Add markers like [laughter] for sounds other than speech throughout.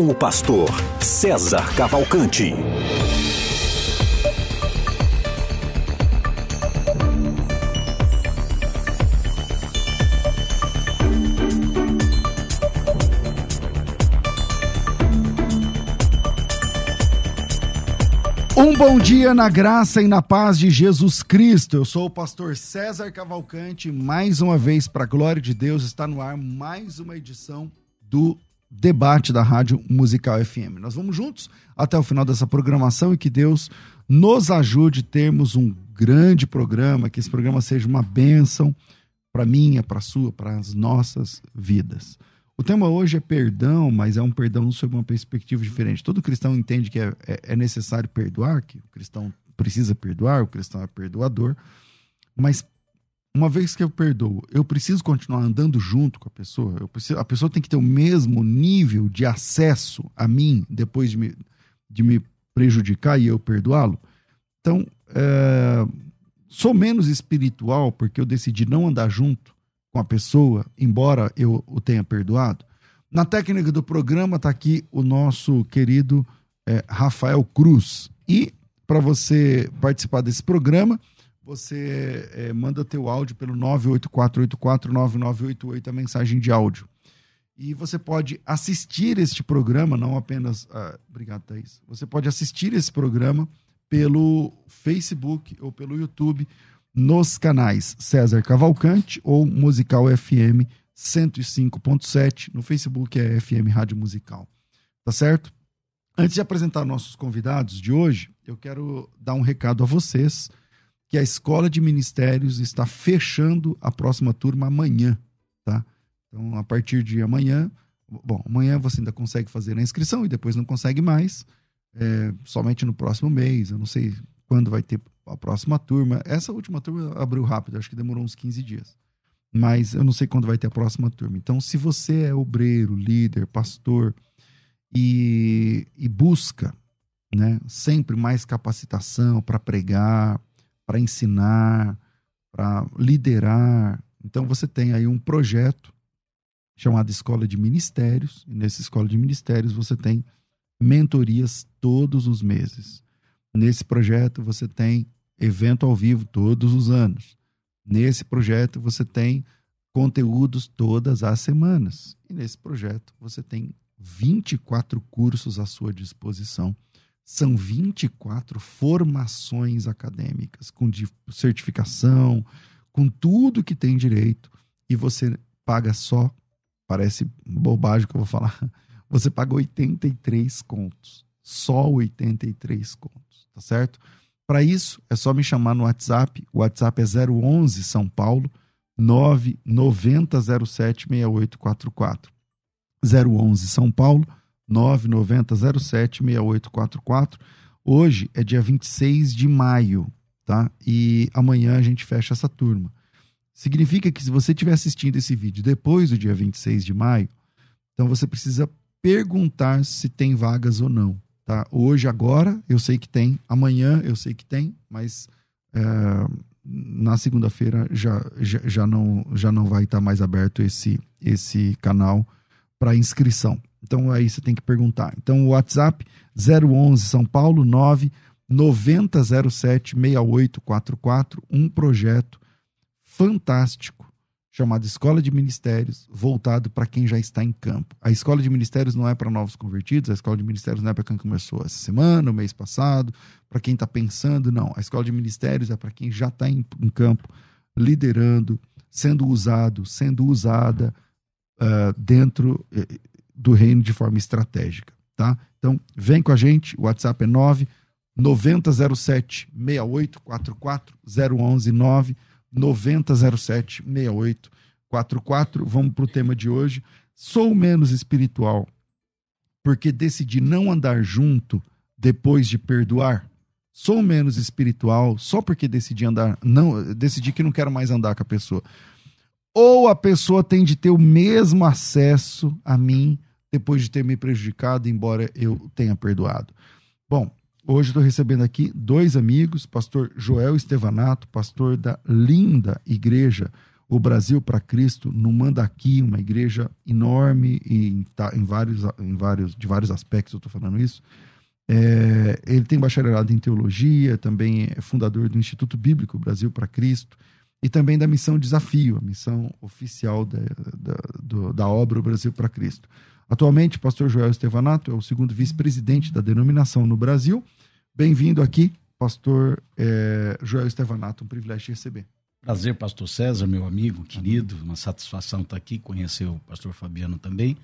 com o pastor César Cavalcante. Um bom dia na graça e na paz de Jesus Cristo. Eu sou o pastor César Cavalcante. Mais uma vez, para a glória de Deus, está no ar mais uma edição do debate da Rádio Musical FM. Nós vamos juntos até o final dessa programação e que Deus nos ajude a termos um grande programa, que esse programa seja uma bênção para minha, para sua, para as nossas vidas. O tema hoje é perdão, mas é um perdão sob uma perspectiva diferente. Todo cristão entende que é, é, é necessário perdoar, que o cristão precisa perdoar, o cristão é perdoador, mas uma vez que eu perdoo, eu preciso continuar andando junto com a pessoa. Preciso, a pessoa tem que ter o mesmo nível de acesso a mim depois de me, de me prejudicar e eu perdoá-lo. Então, é, sou menos espiritual porque eu decidi não andar junto com a pessoa, embora eu o tenha perdoado. Na técnica do programa está aqui o nosso querido é, Rafael Cruz. E para você participar desse programa, você é, manda teu áudio pelo 984849988, a mensagem de áudio. E você pode assistir este programa, não apenas. Ah, obrigado, Thaís. Você pode assistir esse programa pelo Facebook ou pelo YouTube nos canais César Cavalcante ou Musical FM 105.7. No Facebook é FM Rádio Musical. Tá certo? Antes de apresentar nossos convidados de hoje, eu quero dar um recado a vocês que a Escola de Ministérios está fechando a próxima turma amanhã, tá? Então, a partir de amanhã, bom, amanhã você ainda consegue fazer a inscrição e depois não consegue mais, é, somente no próximo mês. Eu não sei quando vai ter a próxima turma. Essa última turma abriu rápido, acho que demorou uns 15 dias. Mas eu não sei quando vai ter a próxima turma. Então, se você é obreiro, líder, pastor e, e busca né, sempre mais capacitação para pregar, para ensinar, para liderar. Então você tem aí um projeto chamado Escola de Ministérios, e nessa Escola de Ministérios você tem mentorias todos os meses. Nesse projeto você tem evento ao vivo todos os anos. Nesse projeto você tem conteúdos todas as semanas. E nesse projeto você tem 24 cursos à sua disposição são 24 formações acadêmicas, com certificação, com tudo que tem direito, e você paga só, parece bobagem que eu vou falar, [laughs] você paga 83 contos. Só 83 contos, tá certo? Para isso, é só me chamar no WhatsApp. O WhatsApp é 011 São Paulo 99007 6844. 011 São Paulo 990076844. Hoje é dia 26 de maio, tá? E amanhã a gente fecha essa turma. Significa que se você estiver assistindo esse vídeo depois do dia 26 de maio, então você precisa perguntar se tem vagas ou não, tá? Hoje, agora, eu sei que tem. Amanhã, eu sei que tem, mas é, na segunda-feira já, já, já, não, já não vai estar mais aberto esse, esse canal para inscrição. Então aí você tem que perguntar. Então o WhatsApp 011 São Paulo 9 9007 6844, um projeto fantástico chamado Escola de Ministérios, voltado para quem já está em campo. A Escola de Ministérios não é para novos convertidos, a Escola de Ministérios não é para quem começou essa semana, o mês passado, para quem está pensando, não. A Escola de Ministérios é para quem já está em, em, campo, liderando, sendo usado, sendo usada uh, dentro do reino de forma estratégica, tá? Então, vem com a gente, o WhatsApp é 9 9007 6844 011 9 9007 6844. Vamos para o tema de hoje. Sou menos espiritual porque decidi não andar junto depois de perdoar? Sou menos espiritual só porque decidi andar, não, decidi que não quero mais andar com a pessoa. Ou a pessoa tem de ter o mesmo acesso a mim depois de ter me prejudicado, embora eu tenha perdoado. Bom, hoje estou recebendo aqui dois amigos, pastor Joel Estevanato, pastor da linda igreja O Brasil para Cristo, no Mandaqui, uma igreja enorme em, tá, em, vários, em vários, de vários aspectos, eu estou falando isso. É, ele tem bacharelado em teologia, também é fundador do Instituto Bíblico Brasil para Cristo e também da missão Desafio, a missão oficial da, da, do, da obra O Brasil para Cristo. Atualmente, o pastor Joel Estevanato é o segundo vice-presidente da denominação no Brasil. Bem-vindo aqui, pastor é, Joel Estevanato, um privilégio te receber. Prazer, pastor César, meu amigo, querido, uma satisfação estar aqui, conhecer o pastor Fabiano também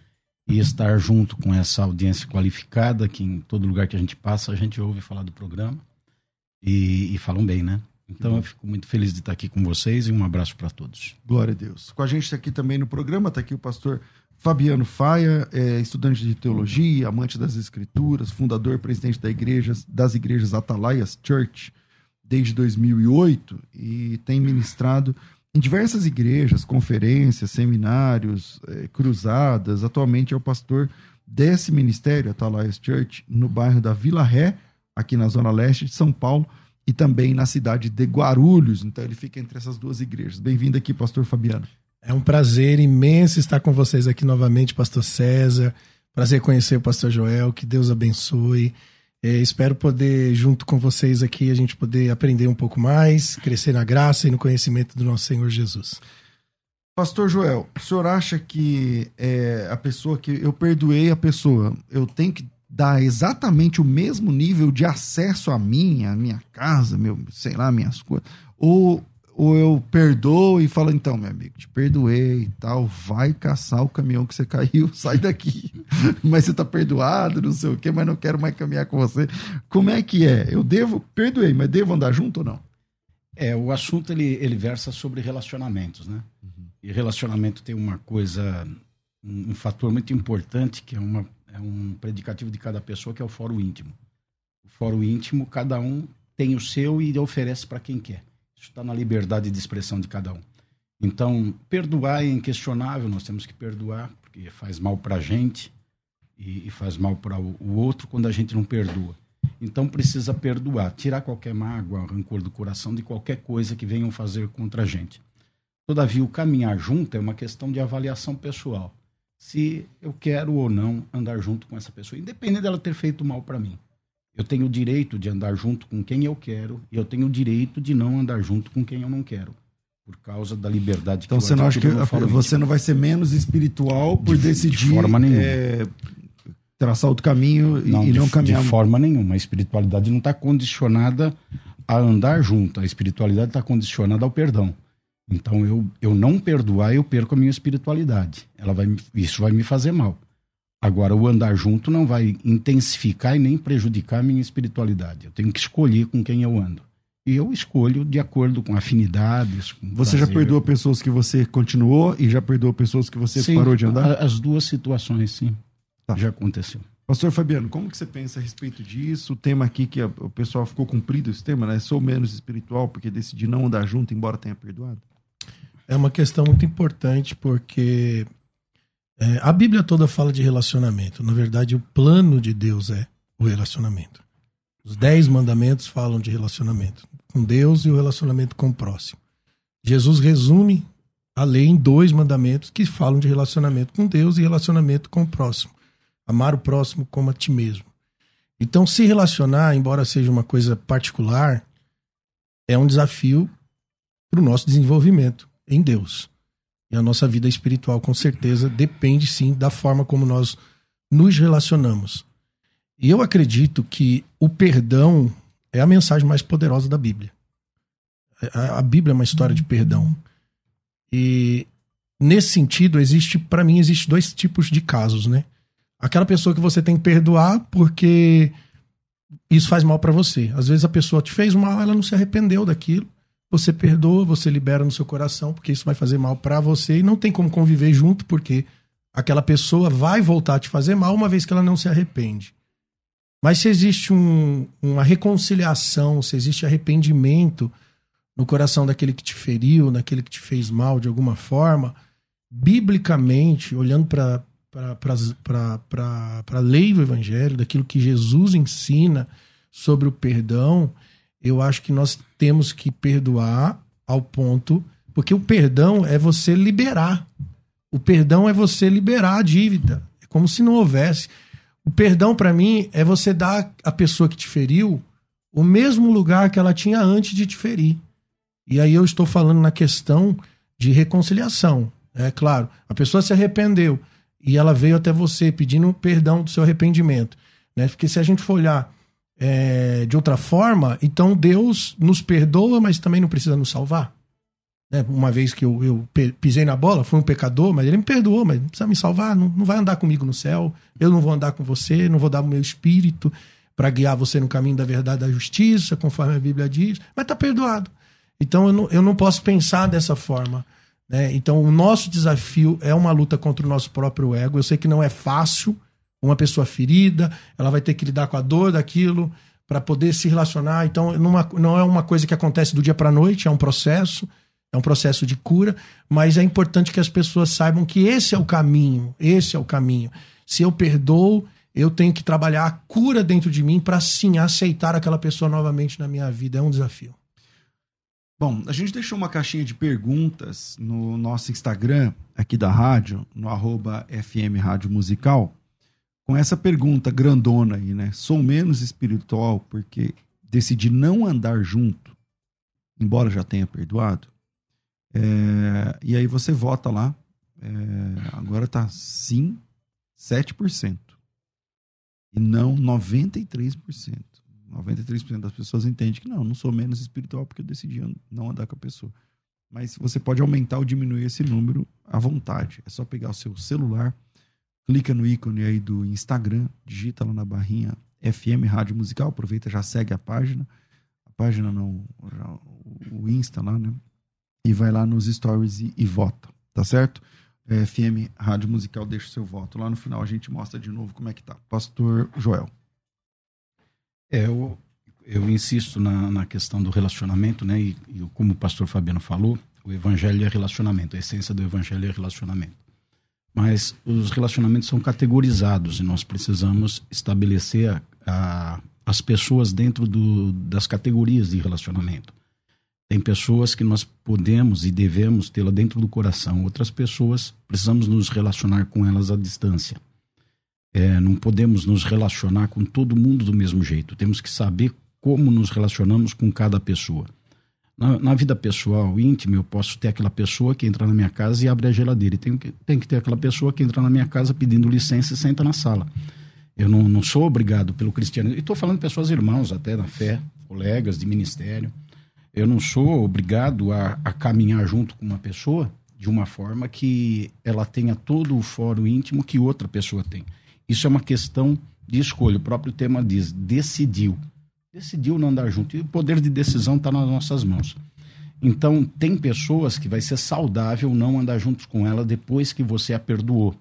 e estar junto com essa audiência qualificada que em todo lugar que a gente passa a gente ouve falar do programa e, e falam bem, né? Então eu fico muito feliz de estar aqui com vocês e um abraço para todos. Glória a Deus. Com a gente aqui também no programa, está aqui o pastor Fabiano Faia, é estudante de teologia, amante das escrituras, fundador e presidente da igreja, das igrejas Atalaias Church desde 2008 e tem ministrado em diversas igrejas, conferências, seminários, é, cruzadas. Atualmente é o pastor desse ministério, Atalaias Church, no bairro da Vila Ré, aqui na zona leste de São Paulo, e também na cidade de Guarulhos. Então ele fica entre essas duas igrejas. Bem-vindo aqui, pastor Fabiano. É um prazer imenso estar com vocês aqui novamente, pastor César. Prazer conhecer o pastor Joel, que Deus abençoe. É, espero poder, junto com vocês aqui, a gente poder aprender um pouco mais, crescer na graça e no conhecimento do nosso Senhor Jesus. Pastor Joel, o senhor acha que é, a pessoa que eu perdoei a pessoa, eu tenho que dar exatamente o mesmo nível de acesso a mim, a minha casa, meu, sei lá, minhas coisas, ou ou eu perdoo e falo, então, meu amigo, te perdoei e tal, vai caçar o caminhão que você [laughs] caiu, sai daqui. [laughs] mas você tá perdoado, não sei o quê, mas não quero mais caminhar com você. Como é que é? Eu devo, perdoei, mas devo andar junto ou não? É, o assunto ele, ele versa sobre relacionamentos, né? Uhum. E relacionamento tem uma coisa, um, um, fator muito importante que é, uma, é um predicativo de cada pessoa, que é o fórum íntimo. O fórum íntimo, cada um tem o seu e oferece para quem quer. Isso está na liberdade de expressão de cada um. Então, perdoar é inquestionável, nós temos que perdoar, porque faz mal para a gente e, e, faz mal para o, outro quando a gente não perdoa. Então, precisa perdoar, tirar qualquer mágoa, rancor do coração de qualquer coisa que venham fazer contra a gente. Todavia, o caminhar junto é uma questão de avaliação pessoal. Se eu quero ou não andar junto com essa pessoa, independente dela ter feito mal para mim. Eu tenho o direito de andar junto com quem eu quero e eu tenho o direito de não andar junto com quem eu não quero. Por causa da liberdade então, que Então você não acha que você não vai ser menos espiritual por de, decidir de forma nenhuma. É, traçar outro caminho não, e de, não caminhar. De forma nenhuma. A espiritualidade não está condicionada a andar junto. A espiritualidade está condicionada ao perdão. Então eu, eu não perdoar, eu perco a minha espiritualidade. Ela vai, isso vai me fazer mal. Agora, o andar junto não vai intensificar e nem prejudicar a minha espiritualidade. Eu tenho que escolher com quem eu ando. E eu escolho de acordo com afinidades. Com você prazer. já perdoou pessoas que você continuou e já perdoou pessoas que você sim, parou de andar? As duas situações, sim. Tá. Já aconteceu. Pastor Fabiano, como que você pensa a respeito disso? O tema aqui que o pessoal ficou cumprido esse tema, né? Sou menos espiritual porque decidi não andar junto, embora tenha perdoado. É uma questão muito importante porque é, a Bíblia toda fala de relacionamento. Na verdade, o plano de Deus é o relacionamento. Os dez mandamentos falam de relacionamento com Deus e o relacionamento com o próximo. Jesus resume a lei em dois mandamentos que falam de relacionamento com Deus e relacionamento com o próximo. Amar o próximo como a ti mesmo. Então, se relacionar, embora seja uma coisa particular, é um desafio para o nosso desenvolvimento em Deus. A nossa vida espiritual, com certeza, depende sim da forma como nós nos relacionamos. E eu acredito que o perdão é a mensagem mais poderosa da Bíblia. A, Bíblia é uma história de perdão. E nesse sentido, existe, para mim, existe dois tipos de casos, né? Aquela pessoa que você tem que perdoar porque isso faz mal para você. Às vezes a pessoa te fez mal, ela não se arrependeu daquilo você perdoa, você libera no seu coração, porque isso vai fazer mal para você e não tem como conviver junto, porque aquela pessoa vai voltar a te fazer mal uma vez que ela não se arrepende. Mas se existe um, uma reconciliação, se existe arrependimento no coração daquele que te feriu, daquele que te fez mal de alguma forma, biblicamente, olhando para a lei do Evangelho, daquilo que Jesus ensina sobre o perdão, eu acho que nós temos que perdoar ao ponto. Porque o perdão é você liberar. O perdão é você liberar a dívida. É como se não houvesse. O perdão, para mim, é você dar à pessoa que te feriu o mesmo lugar que ela tinha antes de te ferir. E aí eu estou falando na questão de reconciliação. É claro, a pessoa se arrependeu e ela veio até você pedindo perdão do seu arrependimento. Né? Porque se a gente for olhar é, de outra forma, então Deus nos perdoa, mas também não precisa nos salvar. Né? Uma vez que eu, eu, pisei na bola, fui um pecador, mas ele me perdoou, mas não precisa me salvar, não, não vai andar comigo no céu, eu não vou andar com você, não vou dar o meu espírito para guiar você no caminho da verdade da justiça, conforme a Bíblia diz, mas está perdoado. Então eu não, eu não posso pensar dessa forma. Né? Então o nosso desafio é uma luta contra o nosso próprio ego. Eu sei que não é fácil, uma pessoa ferida, ela vai ter que lidar com a dor daquilo para poder se relacionar. Então, numa, não é uma coisa que acontece do dia para a noite, é um processo, é um processo de cura, mas é importante que as pessoas saibam que esse é o caminho, esse é o caminho. Se eu perdoo, eu tenho que trabalhar a cura dentro de mim para sim aceitar aquela pessoa novamente na minha vida. É um desafio. Bom, a gente deixou uma caixinha de perguntas no nosso Instagram aqui da rádio, no arroba FM Rádio Musical com essa pergunta grandona aí, né? Sou menos espiritual porque decidi não andar junto, embora já tenha perdoado. É, e aí você vota lá. É, agora tá sim 7%. E não 93%. 93% das pessoas entendem que não, não sou menos espiritual porque eu decidi não andar com a pessoa. Mas você pode aumentar ou diminuir esse número à vontade. É só pegar o seu celular clica no ícone aí do Instagram, digita lá na barrinha FM Rádio Musical, aproveita, já segue a página, a página não, o Insta lá, né? E vai lá nos stories e, e vota, tá certo? É, FM Rádio Musical, deixa o seu voto. Lá no final a gente mostra de novo como é que tá. Pastor Joel. É, eu, eu insisto na, na questão do relacionamento, né? E, e como o pastor Fabiano falou, o evangelho é relacionamento, a essência do evangelho é relacionamento mas os relacionamentos são categorizados e nós precisamos estabelecer a, a, as pessoas dentro do, das categorias de relacionamento. Tem pessoas que nós podemos e devemos tê-la dentro do coração, outras pessoas precisamos nos relacionar com elas à distância. É, não podemos nos relacionar com todo mundo do mesmo jeito, temos que saber como nos relacionamos com cada pessoa. Na, na, vida pessoal, íntima, eu posso ter aquela pessoa que entra na minha casa e abre a geladeira. E tem que, tem que ter aquela pessoa que entra na minha casa pedindo licença e senta na sala. Eu não, não sou obrigado pelo cristianismo. E estou falando de pessoas irmãos até na fé, colegas de ministério. Eu não sou obrigado a, a caminhar junto com uma pessoa de uma forma que ela tenha todo o fórum íntimo que outra pessoa tem. Isso é uma questão de escolha. O próprio tema diz: decidiu decidiu não andar junto. E o poder de decisão está nas nossas mãos. Então, tem pessoas que vai ser saudável não andar juntos com ela depois que você a perdoou.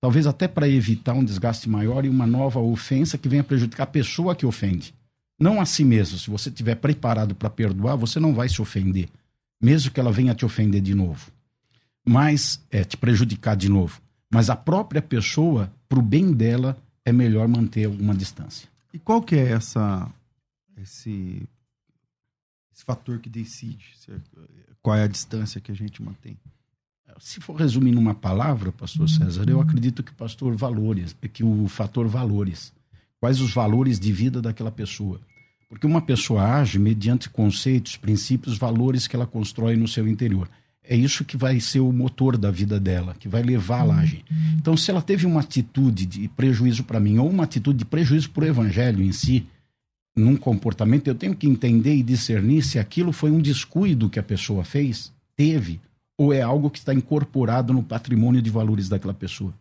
Talvez até para evitar um desgaste maior e uma nova ofensa que venha prejudicar a pessoa que ofende. Não a si mesmo. Se você estiver preparado para perdoar, você não vai se ofender, mesmo que ela venha te ofender de novo. Mas é te prejudicar de novo. Mas a própria pessoa, para o bem dela, é melhor manter alguma distância. E qual que é essa esse, esse fator que decide qual é a distância que a gente mantém. Se for resumir numa palavra, pastor César, eu acredito que o pastor valores, que o fator valores. Quais os valores de vida daquela pessoa? Porque uma pessoa age mediante conceitos, princípios, valores que ela constrói no seu interior. É isso que vai ser o motor da vida dela, que vai levá-la a agir. Então, se ela teve uma atitude de prejuízo para mim ou uma atitude de prejuízo para o evangelho em si, num comportamento, eu tenho que entender e discernir se aquilo foi um descuido que a pessoa fez, teve, ou é algo que está incorporado no patrimônio de valores daquela pessoa.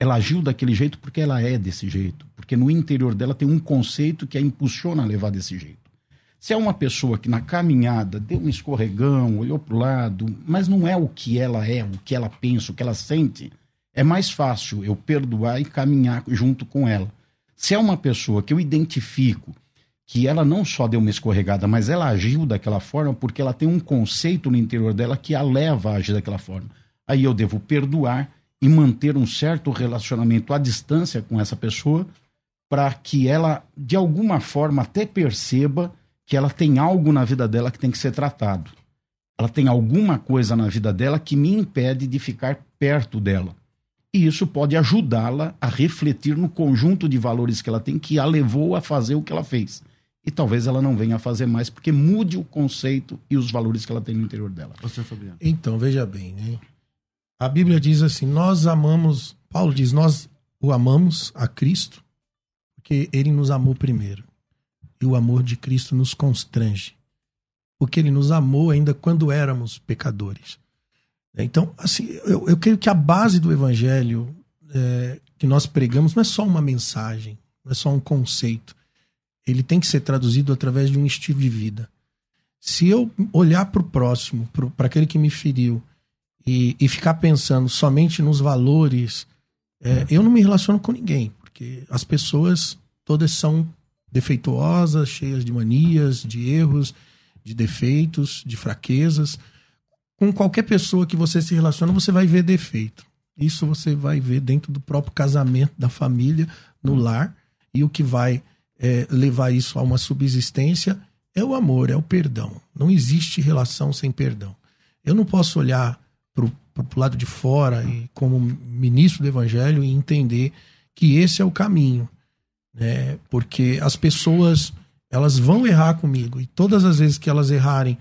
Ela agiu daquele jeito porque ela é desse jeito, porque no interior dela tem um conceito que a impulsiona a levar desse jeito. Se é uma pessoa que na caminhada deu um escorregão, olhou para o lado, mas não é o que ela é, o que ela pensa, o que ela sente, é mais fácil eu perdoar e caminhar junto com ela Se é uma pessoa que eu identifico que ela não só deu uma escorregada, mas ela agiu daquela forma porque ela tem um conceito no interior dela que a leva a agir daquela forma. Aí eu devo perdoar e manter um certo relacionamento à distância com essa pessoa para que ela, de alguma forma, até perceba que ela tem algo na vida dela que tem que ser tratado. Ela tem alguma coisa na vida dela que me impede de ficar perto dela. E isso pode ajudá-la a refletir no conjunto de valores que ela tem que a levou a fazer o que ela fez. E talvez ela não venha a fazer mais porque mude o conceito e os valores que ela tem no interior dela. Você, Fabiano. Então, veja bem, né? A Bíblia diz assim: nós amamos, Paulo diz, nós o amamos a Cristo, porque ele nos amou primeiro. E o amor de Cristo nos constrange. Porque ele nos amou ainda quando éramos pecadores. Então, assim, eu, eu creio que a base do evangelho é, que nós pregamos não é só uma mensagem, não é só um conceito. Ele tem que ser traduzido através de um estilo de vida. Se eu olhar para o próximo, para aquele que me feriu, e, e ficar pensando somente nos valores, é, eu não me relaciono com ninguém, porque as pessoas todas são defeituosas, cheias de manias, de erros, de defeitos, de fraquezas. Com qualquer pessoa que você se relaciona, você vai ver defeito. Isso você vai ver dentro do próprio casamento, da família, no lar. E o que vai é, levar isso a uma subsistência é o amor, é o perdão. Não existe relação sem perdão. Eu não posso olhar para o lado de fora e como ministro do evangelho e entender que esse é o caminho, né? Porque as pessoas elas vão errar comigo e todas as vezes que elas errarem,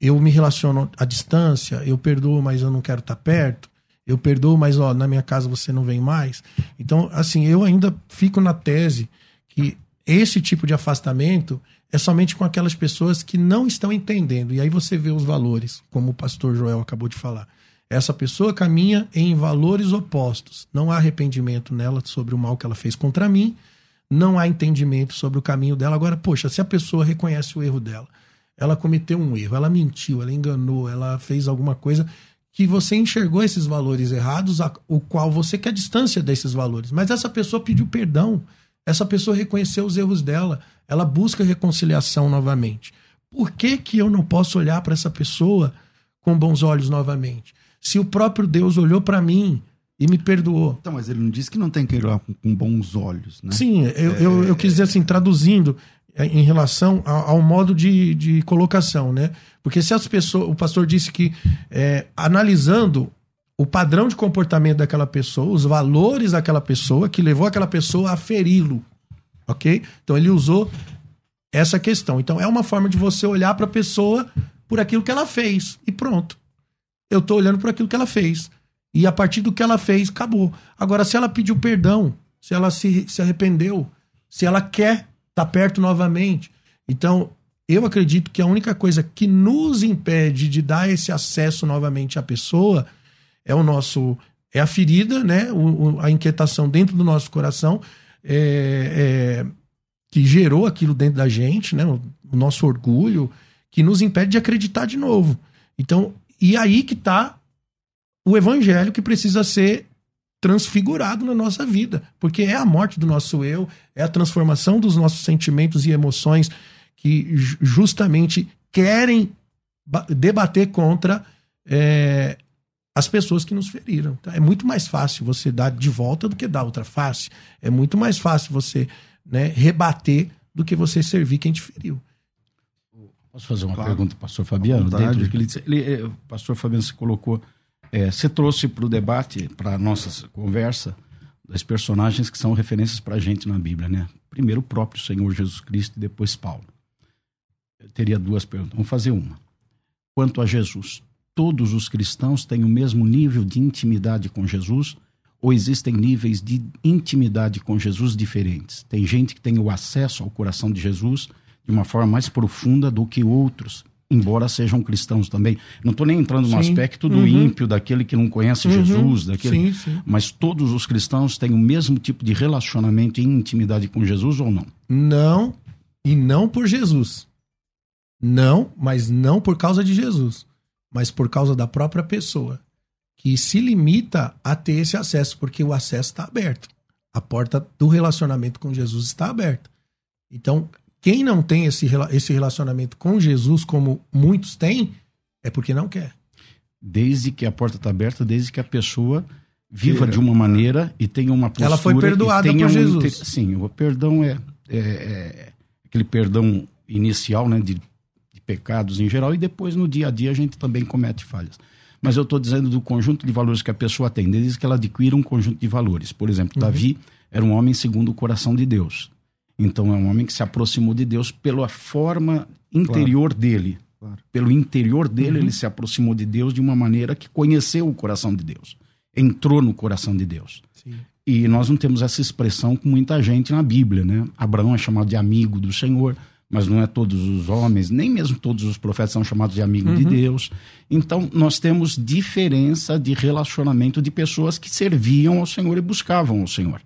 eu, me relaciono à distância, eu perdoo, mas eu não quero estar perto. Eu perdoo, mas ó, na minha casa você não vem mais. Então, assim, eu ainda fico na tese que esse tipo de afastamento é somente com aquelas pessoas que não estão entendendo. E aí você vê os valores, como o pastor Joel acabou de falar. Essa pessoa caminha em valores opostos. Não há arrependimento nela sobre o mal que ela fez contra mim, não há entendimento sobre o caminho dela. Agora, poxa, se a pessoa reconhece o erro dela, ela cometeu um erro, ela mentiu, ela enganou, ela fez alguma coisa que você enxergou esses valores errados, o qual você quer distância desses valores. Mas essa pessoa pediu perdão. Essa pessoa reconheceu os erros dela, ela busca reconciliação novamente. Por que, que eu não posso olhar para essa pessoa com bons olhos novamente? Se o próprio Deus olhou para mim e me perdoou. Então, mas ele não disse que não tem que olhar com, com bons olhos, né? Sim, eu, é... eu, eu, quis dizer assim, traduzindo é, em relação ao, ao modo de, de colocação, né? Porque se as pessoas. O pastor disse que é, analisando o padrão de comportamento daquela pessoa, os valores daquela pessoa que levou aquela pessoa a feri-lo. Ok? Então ele usou essa questão. Então é uma forma de você olhar para a pessoa por aquilo que ela fez. E pronto. Eu estou olhando por aquilo que ela fez. E a partir do que ela fez, acabou. Agora, se ela pediu perdão, se ela se, se arrependeu, se ela quer estar tá perto novamente. Então, eu acredito que a única coisa que nos impede de dar esse acesso novamente à pessoa é o nosso é a ferida, né? O, a inquietação dentro do nosso coração é, é, que gerou aquilo dentro da gente, né? O, o, nosso orgulho que nos impede de acreditar de novo. Então, e aí que está o evangelho que precisa ser transfigurado na nossa vida, porque é a morte do nosso eu, é a transformação dos nossos sentimentos e emoções que justamente querem debater contra é, as pessoas que nos feriram. Então, é muito mais fácil você dar de volta do que dar outra face. É muito mais fácil você né, rebater do que você servir quem te feriu. Posso fazer uma claro. pergunta, pastor Fabiano? Dentro que ele, ele, eh, o pastor Fabiano se colocou, é, você trouxe para o debate, para a nossa conversa, das personagens que são referências para a gente na Bíblia, né? Primeiro o próprio Senhor Jesus Cristo e depois Paulo. Eu teria duas perguntas. Vamos fazer uma. Quanto a Jesus, todos os cristãos têm o mesmo nível de intimidade com Jesus ou existem níveis de intimidade com Jesus diferentes? Tem gente que tem o acesso ao coração de Jesus de uma forma mais profunda do que outros, embora sejam cristãos também. Não estou nem entrando no sim. aspecto do uhum. ímpio, daquele que não conhece uhum. Jesus, daquele. Sim, sim. Mas todos os cristãos têm o mesmo tipo de relacionamento e intimidade com Jesus ou não? Não, e não por Jesus. Não, mas não por causa de Jesus mas por causa da própria pessoa, que se limita a ter esse acesso, porque o acesso está aberto. A porta do relacionamento com Jesus está aberta. Então, quem não tem esse, esse relacionamento com Jesus, como muitos têm, é porque não quer. Desde que a porta está aberta, desde que a pessoa viva de uma maneira e tenha uma postura. Ela foi perdoada por um Jesus. inter- Sim, o perdão é, é- é aquele perdão inicial, né, de, de pecados em geral, e depois no dia a dia a gente também comete falhas. Mas eu estou dizendo do conjunto de valores que a pessoa tem, desde que ela adquira um conjunto de valores. Por exemplo, Davi era um homem segundo o coração de Deus. Então é um homem que se aproximou de Deus pela forma interior dele. Claro. Pelo interior dele, ele se aproximou de Deus de uma maneira que conheceu o coração de Deus. Entrou no coração de Deus. Sim. E nós não temos essa expressão com muita gente na Bíblia, né? Abraão é chamado de amigo do Senhor, mas não é todos os homens, nem mesmo todos os profetas são chamados de amigo de Deus. Então, nós temos diferença de relacionamento de pessoas que serviam ao Senhor e buscavam ao Senhor.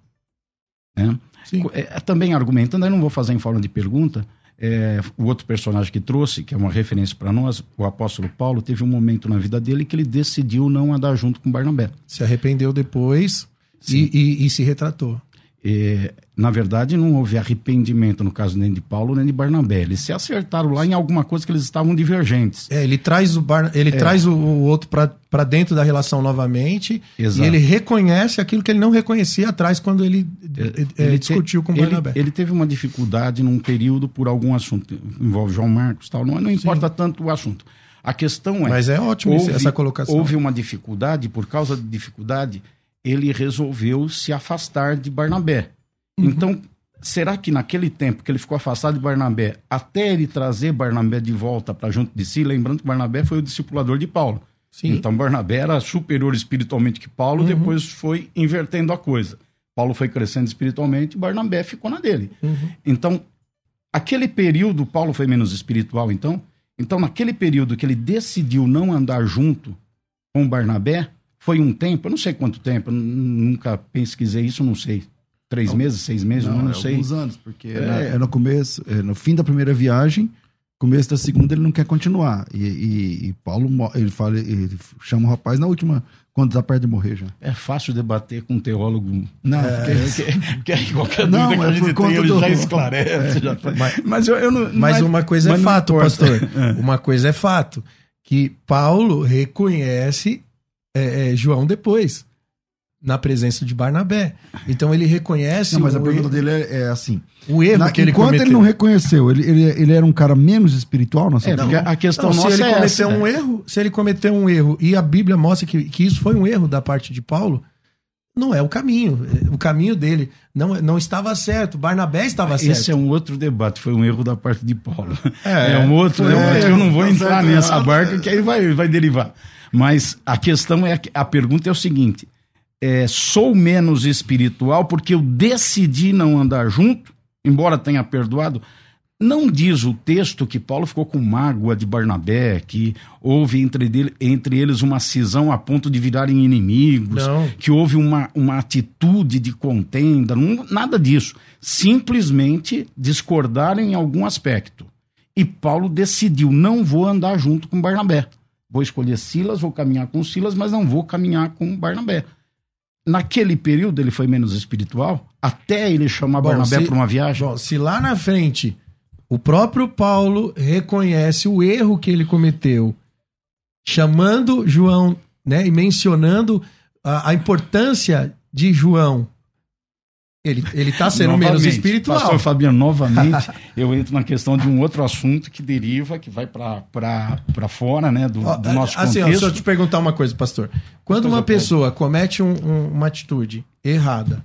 Né? Sim. É, também argumentando, aí não vou fazer em forma de pergunta, é, o outro personagem que trouxe, que é uma referência para nós, o apóstolo Paulo, teve um momento na vida dele que ele decidiu não andar junto com Barnabé. Se arrependeu depois e, e- e se retratou. É, na verdade, não houve arrependimento no caso nem de Paulo nem de Barnabé. Eles se acertaram lá em alguma coisa que eles estavam divergentes. É, ele traz o, Bar... ele traz o, o outro para dentro da relação novamente Exato. e ele reconhece aquilo que ele não reconhecia atrás quando ele, é, Ele te- discutiu com o ele, Barnabé. ele teve uma dificuldade num período por algum assunto. Envolve João Marcos tal. Não, não importa tanto o assunto. A questão é. Mas é ótimo isso- essa colocação. Houve uma dificuldade, por causa de dificuldade, ele resolveu se afastar de Barnabé. Uhum. Então, será que naquele tempo que ele ficou afastado de Barnabé, até ele trazer Barnabé de volta para junto de si, lembrando que Barnabé foi o discipulador de Paulo. Sim. Uhum. Então, Barnabé era superior espiritualmente que Paulo, depois foi invertendo a coisa. Paulo foi crescendo espiritualmente, Barnabé ficou na dele. Uhum. Então, aquele período, Paulo foi menos espiritual, então. Então, naquele período que ele decidiu não andar junto com Barnabé, foi um tempo, eu não sei quanto tempo, nunca pesquisei isso, não sei. Três meses, seis meses, não, não é sei. alguns anos, porque É. é, é no começo, é no fim da primeira viagem, começo da segunda ele não quer continuar. E, e- e Paulo, ele fala, ele chama o rapaz na última, quando tá perto de morrer já. É fácil debater com um teólogo. Não, [laughs] Que, que, que qualquer Não, dúvida que é a gente tem, ele do- já esclarece. já tá- mas, eu, eu não, Mas uma coisa é mas não fato, pastor. [laughs] Uma coisa é fato. Que Paulo reconhece é, é, João depois, na presença de Barnabé. Então ele reconhece Não, mas a pergunta dele é, é assim. o erro na- que ele enquanto cometeu. ele não reconheceu, ele, ele, ele era um cara menos espiritual nessa É, época? porque a questão Não, se nossa ele é cometeu essa, um né? erro, se ele cometeu um erro e a Bíblia mostra que, que isso foi um erro da parte de Paulo, não é o caminho. O caminho dele não, não estava certo. Barnabé estava certo. Esse é um outro debate, foi um erro da parte de Paulo. É, [laughs] É, um outro debate. Eu não vou tá entrar certo, nessa barca que aí vai, vai derivar. Mas a questão é a pergunta é o seguinte: é, sou menos espiritual porque eu decidi não andar junto, embora tenha perdoado. Não diz o texto que Paulo ficou com mágoa de Barnabé, que houve entre, dele- entre eles uma cisão a ponto de virarem inimigos, Não. que houve uma, uma atitude de contenda, não- nada disso. Simplesmente discordaram em algum aspecto. E Paulo decidiu: não vou andar junto com Barnabé. Vou escolher Silas, vou caminhar com Silas, mas não vou caminhar com Barnabé. Naquele período ele foi menos espiritual, até ele chamar Bom, Barnabé para uma viagem. Bom, se lá na frente o próprio Paulo reconhece o erro que ele cometeu, chamando João, né, e mencionando a, a importância de João, ele, ele tá sendo menos Novamente, espiritual. Pastor Fabiano, novamente, [laughs] eu entro na questão de um outro assunto que deriva, que vai para fora né, do, do nosso assim, contexto. deixa eu te perguntar uma coisa, pastor. Quando uma quero. pessoa comete um- um- uma atitude errada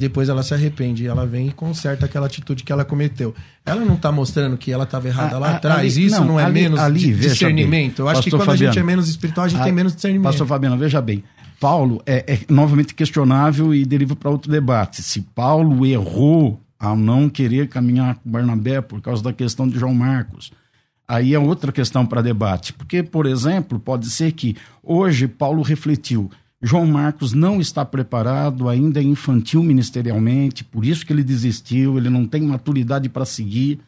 depois ela se arrepende, e ela vem e conserta aquela atitude que ela cometeu. Ela não está mostrando que ela estava errada Ah, lá ah, atrás? Isso não, não, é ali- menos ali, discernimento? bem. Eu acho que Pastor quando a gente Fabiano. é menos espiritual, a gente Ah, tem menos discernimento. Pastor Fabiano, veja bem. Paulo é, é novamente questionável e deriva para outro debate. Se Paulo errou ao não querer caminhar com Barnabé por causa da questão de João Marcos, aí é outra questão para debate. Porque, por exemplo, pode ser que hoje Paulo refletiu. João Marcos não está preparado, ainda é infantil ministerialmente, por isso que ele desistiu, ele não tem maturidade para seguir.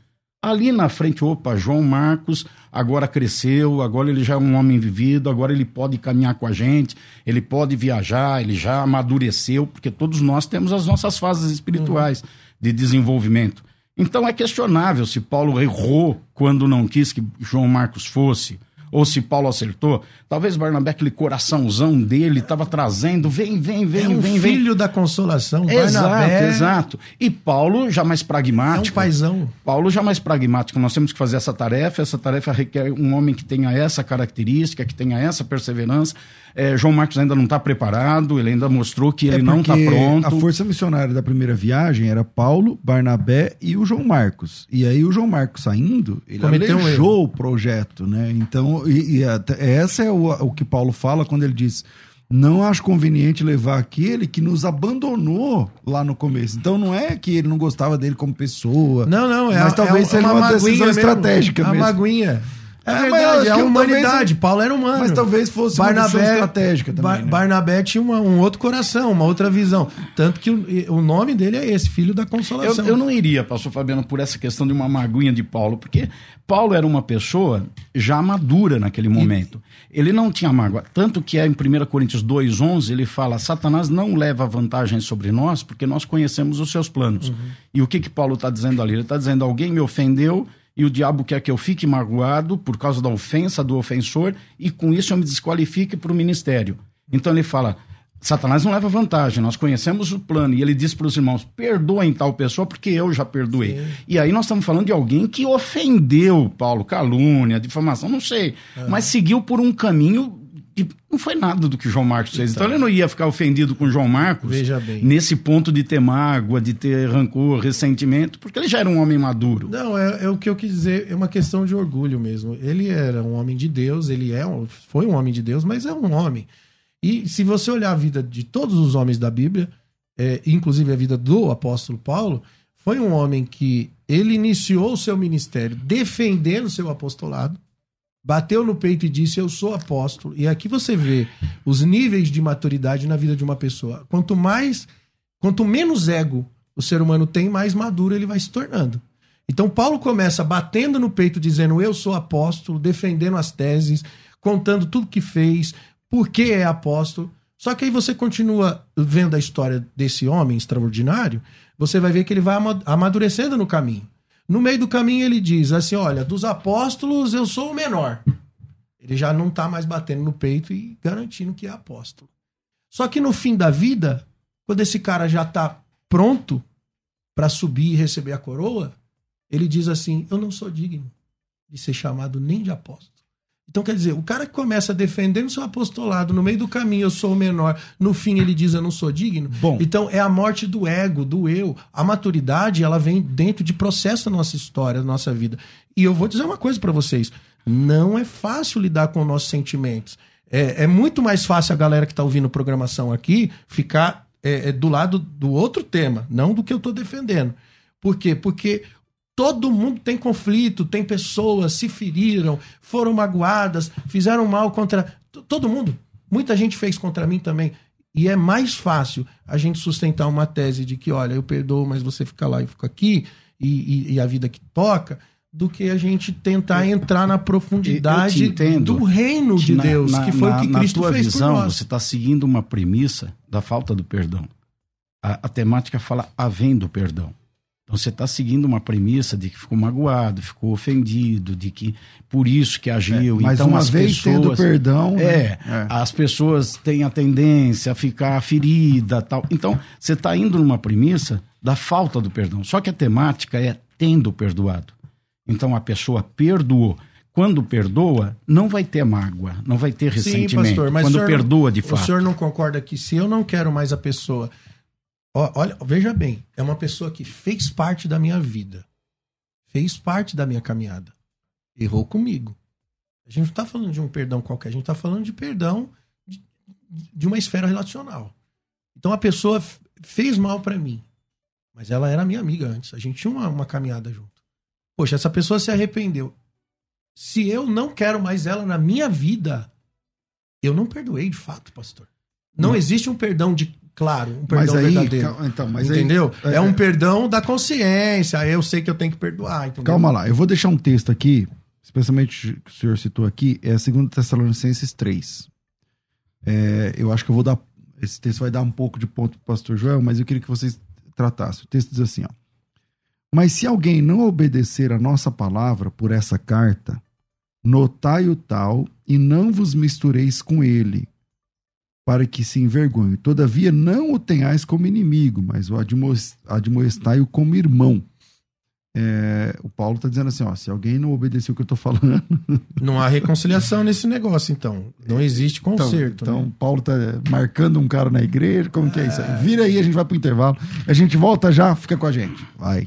Ali na frente, opa, João Marcos agora cresceu, agora ele já é um homem vivido, agora ele pode caminhar com a gente, ele pode viajar, ele já amadureceu, porque todos nós temos as nossas fases espirituais de desenvolvimento. Então é questionável se Paulo errou quando não quis que João Marcos fosse ou se Paulo acertou. Talvez Barnabé, aquele coraçãozão dele, estava trazendo, vem, vem, vem, é um vem, vem. filho da consolação. Exato, Barnabé exato. E Paulo já mais é um pragmático. paizão. Paulo já mais pragmático. Nós temos que fazer essa tarefa. Essa tarefa requer um homem que tenha essa característica, que tenha essa perseverança. É, João Marcos ainda não está preparado, ele ainda mostrou que ele É não está pronto. A força missionária da primeira viagem era Paulo, Barnabé e o João Marcos. E aí o João Marcos saindo, ele Cometeu um o projeto, né? Então, e, e até- essa é o, o que Paulo fala quando ele diz: não acho conveniente levar aquele que nos abandonou lá no começo. Então não é que ele não gostava dele como pessoa. Não, não, é Mas é talvez um- seja uma uma maguinha decisão mesmo. estratégica A mesmo. maguinha. É, eu verdade, é a humanidade. Paulo era humano. Mas talvez fosse uma decisão estratégica também, né? Barnabé tinha uma- um outro coração, uma outra visão. Tanto que o, o nome dele é esse, Filho da Eu, Consolação. eu não iria, pastor Fabiano, por essa questão de uma maguinha de Paulo, porque Paulo era uma pessoa já madura naquele momento. Ele não tinha mágoa. Tanto que é em 1 Coríntios 2,11, ele fala: Satanás não leva vantagem sobre nós, porque nós conhecemos os seus planos. E o que, que Paulo está dizendo ali? Ele está dizendo: alguém me ofendeu. E o diabo quer que eu fique magoado por causa da ofensa do ofensor, e com isso eu me desqualifique para o ministério. Então ele fala: Satanás não leva vantagem, nós conhecemos o plano. E ele diz para os irmãos: perdoem tal pessoa, porque eu já perdoei. E aí nós estamos falando de alguém que ofendeu Paulo, calúnia, difamação, não sei. Mas seguiu por um caminho. Que não foi nada do que João Marcos fez. Então ele não ia ficar ofendido com João Marcos Veja bem. nesse ponto de ter mágoa, de ter rancor, ressentimento, porque ele já era um homem maduro. Não, é, é o que eu quis dizer, é uma questão de orgulho mesmo. Ele era um homem de Deus, ele é um- foi um homem de Deus, mas é um homem. E se você olhar a vida de todos os homens da Bíblia, é, inclusive a vida do apóstolo Paulo, foi um homem que ele iniciou o seu ministério defendendo o seu apostolado, bateu no peito e disse: Eu sou apóstolo. E aqui você vê os níveis de maturidade na vida de uma pessoa. Quanto mais, quanto menos ego o ser humano tem, mais maduro ele vai se tornando. Então Paulo começa batendo no peito, dizendo: Eu sou apóstolo, defendendo as teses, contando tudo que fez, por que é apóstolo. Só que aí você continua vendo a história desse homem extraordinário, você vai ver que ele vai ama- amadurecendo no caminho. No meio do caminho ele diz assim: Olha, dos apóstolos eu sou o menor. Ele já não está mais batendo no peito e garantindo que é apóstolo. Só que no fim da vida, quando esse cara já está pronto para subir e receber a coroa, ele diz assim: Eu não sou digno de ser chamado nem de apóstolo. Então, quer dizer, o cara que começa defendendo seu apostolado, no meio do caminho eu sou o menor, no fim ele diz eu não sou digno. Bom. Então, é a morte do ego, do eu. A maturidade, ela vem dentro de processo da nossa história, da nossa vida. E eu vou dizer uma coisa para vocês: não é fácil lidar com nossos sentimentos. É, é muito mais fácil a galera que está ouvindo programação aqui ficar é, é, do lado do outro tema, não do que eu estou defendendo. Por quê? Porque todo mundo tem conflito, tem pessoas se feriram, foram magoadas, fizeram mal contra todo mundo. Muita gente fez contra mim também. E é mais fácil a gente sustentar uma tese de que, olha, eu perdoo, mas você fica lá e fica aqui, e, e- e a vida que toca, do que a gente tentar entrar na profundidade entendo do reino de na- Deus, na- que foi o que na- Cristo na tua fez visão, por nós. Você está seguindo uma premissa da falta do perdão. A, a temática fala havendo perdão. Então você está seguindo uma premissa de que ficou magoado, ficou ofendido, de que por isso que agiu. Mas então uma as vez pessoas, tendo perdão. né? É, as pessoas têm a tendência a ficar ferida, tal. Então você está indo numa premissa da falta do perdão. Só que a temática é tendo perdoado. Então a pessoa perdoou. Quando perdoa, não vai ter mágoa, não vai ter ressentimento. Quando o senhor perdoa de O fato. senhor não concorda que se eu não quero mais a pessoa. Olha, veja bem, é uma pessoa que fez parte da minha vida. Fez parte da minha caminhada. Errou comigo. A gente não está falando de um perdão qualquer, a gente está falando de perdão de, de uma esfera relacional. Então a pessoa fez mal para mim, mas ela era minha amiga antes. A gente tinha uma, uma caminhada junto. Poxa, essa pessoa se arrependeu. Se eu não quero mais ela na minha vida, eu não perdoei de fato, pastor. Não, Não. existe um perdão de claro, um perdão Mas aí, verdadeiro. então, mas aí- entendeu? é- é, um perdão da consciência. Eu sei que eu tenho que perdoar. Entendeu? Calma lá, eu vou deixar um texto aqui, especialmente que o senhor citou aqui, é a 2 Tessalonicenses 3. É, eu acho que eu vou dar. Esse texto vai dar um pouco de ponto pro pastor Joel, mas eu queria que vocês tratassem. O texto diz assim, ó. Mas se alguém não obedecer a nossa palavra por essa carta, notai o tal e não vos mistureis com ele, para que se envergonhe. Todavia, não o tenhais como inimigo, mas o admoes- admoestai-o como irmão. É, o Paulo está dizendo assim, ó, se alguém não obedecer o que eu tô falando, [laughs] Não há reconciliação nesse negócio, então. Não existe então, conserto. então né? Paulo tá marcando um cara na igreja, como que é isso aí? Vira aí, a gente vai pro intervalo, a gente volta já, fica com a gente, vai.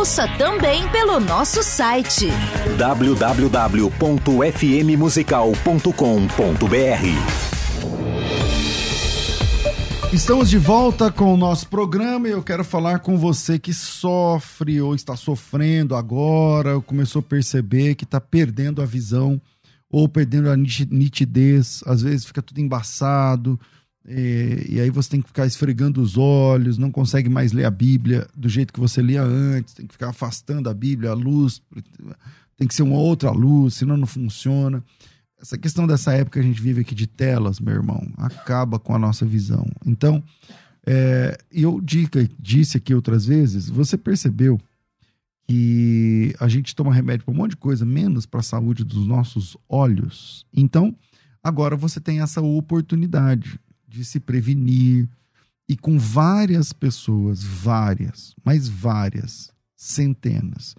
Ouça também pelo nosso site www.fmmusical.com.br. Estamos de volta com o nosso programa e eu quero falar com você que sofre ou está sofrendo agora, ou começou a perceber que está perdendo a visão ou perdendo a niti- nitidez, às vezes fica tudo embaçado, e, e aí você tem que ficar esfregando os olhos, não consegue mais ler a Bíblia do jeito que você lia antes, tem que ficar afastando a Bíblia, a luz, tem que ser uma outra luz, senão não funciona. Essa questão dessa época que a gente vive aqui de telas, meu irmão, acaba com a nossa visão. Então, é, eu dica, disse aqui outras vezes, você percebeu que a gente toma remédio para um monte de coisa, menos para a saúde dos nossos olhos. Então, agora você tem essa oportunidade de se prevenir e com várias pessoas, várias, mas várias, centenas,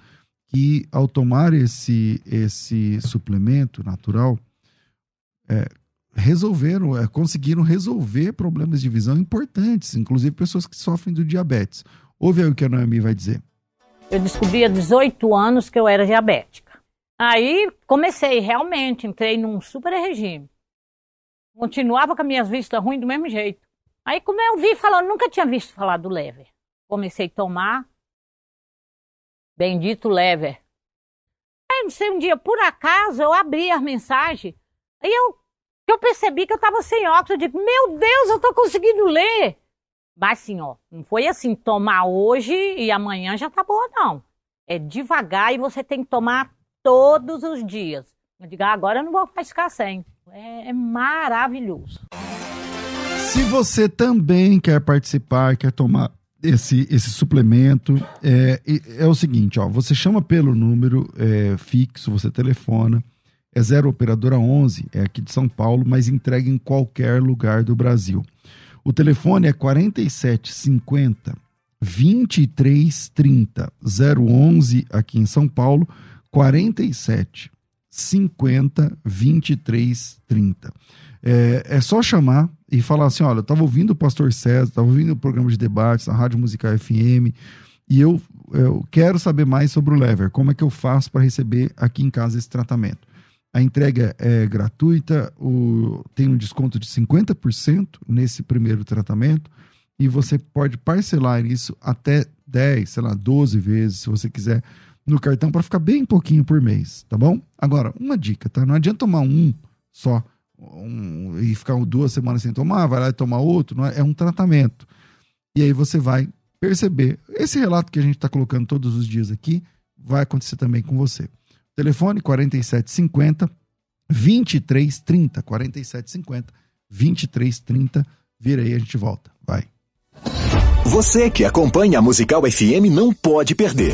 que ao tomar esse, esse suplemento natural, é, resolveram, é, conseguiram resolver problemas de visão importantes, inclusive pessoas que sofrem do diabetes. Ouve aí o que a Noemi vai dizer. Eu descobri há 18 anos que eu era diabética. Aí comecei, realmente, entrei num super regime. Continuava com as minhas vistas ruins do mesmo jeito. Aí, como eu vi falando, nunca tinha visto falar do lever. Comecei a tomar. Bendito lever. Aí, não sei, um dia, por acaso, eu abri as mensagens. Aí eu, eu percebi que eu estava sem óculos. Eu digo, meu Deus, eu estou conseguindo ler. Mas assim, ó, não foi assim, tomar hoje e amanhã já tá boa, não. É devagar e você tem que tomar todos os dias. Eu digo, ah, agora eu não vou mais ficar sem. É, é maravilhoso. Se você também quer participar, quer tomar esse, esse suplemento, é, é o seguinte, ó, você chama pelo número é, fixo, você telefona, é 0 operadora 11, é aqui de São Paulo, mas entrega em qualquer lugar do Brasil. O telefone é 4750 2330 011 aqui em São Paulo, 47 50 2330. É, é só chamar e falar assim: olha, eu estava ouvindo o Pastor César, estava ouvindo o programa de debates na Rádio Musical FM e eu, eu quero saber mais sobre o Lever. Como é que eu faço para receber aqui em casa esse tratamento? A entrega é gratuita, o, tem um desconto de 50% nesse primeiro tratamento e você pode parcelar isso até 10, sei lá, 12 vezes, se você quiser, no cartão para ficar bem pouquinho por mês, tá bom? Agora, uma dica, tá? Não adianta tomar um só um, e ficar duas semanas sem tomar, vai lá e tomar outro, não é, é um tratamento. E aí você vai perceber. Esse relato que a gente está colocando todos os dias aqui vai acontecer também com você. Telefone 4750 2330. 4750 2330. Vira aí, a gente volta. Vai. Você que acompanha a Musical FM não pode perder.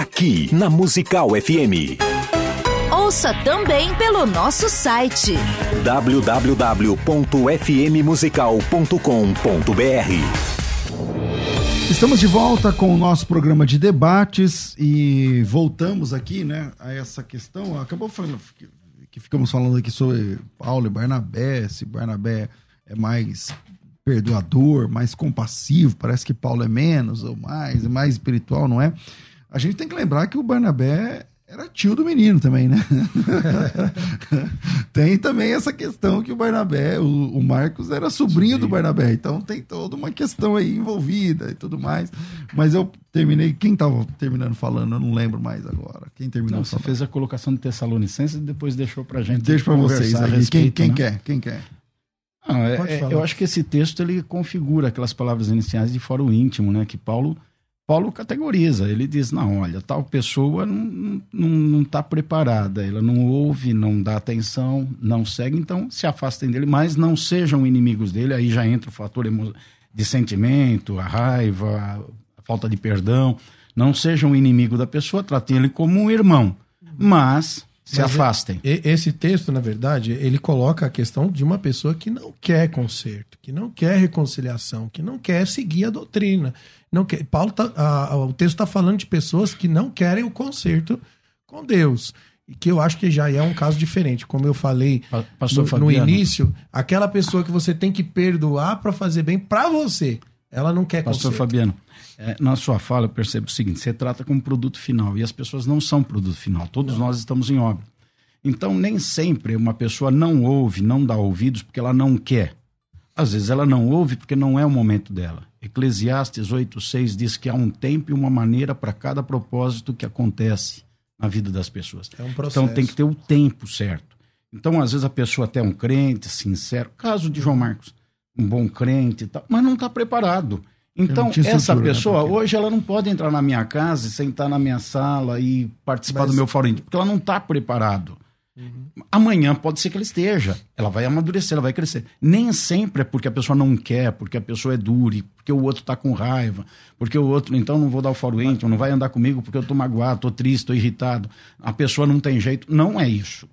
aqui na Musical FM. Ouça também pelo nosso site www.fmmusical.com.br. Estamos de volta com o nosso programa de debates e voltamos aqui, né, a essa questão. Acabou falando que- que ficamos falando aqui sobre Paulo e Barnabé, se Barnabé é mais perdoador, mais compassivo, parece que Paulo é menos ou mais, é mais espiritual, não é? A gente tem que lembrar que o Barnabé era tio do menino também, né? [laughs] tem também essa questão que o Barnabé, o, o Marcos era sobrinho do Barnabé, então tem toda uma questão aí envolvida e tudo mais. Mas eu terminei, quem estava terminando falando, eu não lembro mais agora. Quem terminou Não, você fez a colocação de Tessalonicenses e depois deixou pra gente. Deixa para vocês aí. Quem, respeito, quem né? quer? Quem quer? Não, é- Pode é- falar. eu acho que esse texto ele configura aquelas palavras iniciais de fora o íntimo, né? Que Paulo Paulo categoriza. Ele diz: não, olha, tal pessoa não está preparada, ela não ouve, não dá atenção, não segue, então se afastem dele, mas não sejam inimigos dele. Aí já entra o fator de sentimento, a raiva, a falta de perdão. Não sejam inimigo da pessoa, tratem ele como um irmão, mas se Mas afastem. Esse texto, na verdade, ele coloca a questão de uma pessoa que não quer conserto, que não quer reconciliação, que não quer seguir a doutrina. Não quer, Paulo tá, a- o texto está falando de pessoas que não querem o conserto com Deus. E que eu acho que já é um caso diferente. Como eu falei Pastor no, no início, aquela pessoa que você tem que perdoar para fazer bem para você, ela não quer Pastor conserto. Fabiano, é, na sua fala eu percebo o seguinte: você trata como produto final e as pessoas não são produto final, todos nós estamos em obra. Então, nem sempre uma pessoa não ouve, não dá ouvidos porque ela não quer. Às vezes ela não ouve porque não é o momento dela. Eclesiastes 8,6 diz que há um tempo e uma maneira para cada propósito que acontece na vida das pessoas. É um processo. Então tem que ter o tempo certo. Então, às vezes, a pessoa até é um crente, sincero, caso de João Marcos, um bom crente e tal, mas não está preparado. Então, essa né, pessoa, porque- hoje, ela não pode entrar na minha casa sentar na minha sala e participar Mas- do meu fórum, porque ela não está preparado. Uhum. Amanhã pode ser que ela esteja. Ela vai amadurecer, ela vai crescer. Nem sempre é porque a pessoa não quer, porque a pessoa é dura, porque o outro está com raiva, porque o outro, então não vou dar o fórum íntimo, não vai andar comigo porque eu tô magoado, tô triste, tô irritado. A pessoa não tem jeito. Não é isso.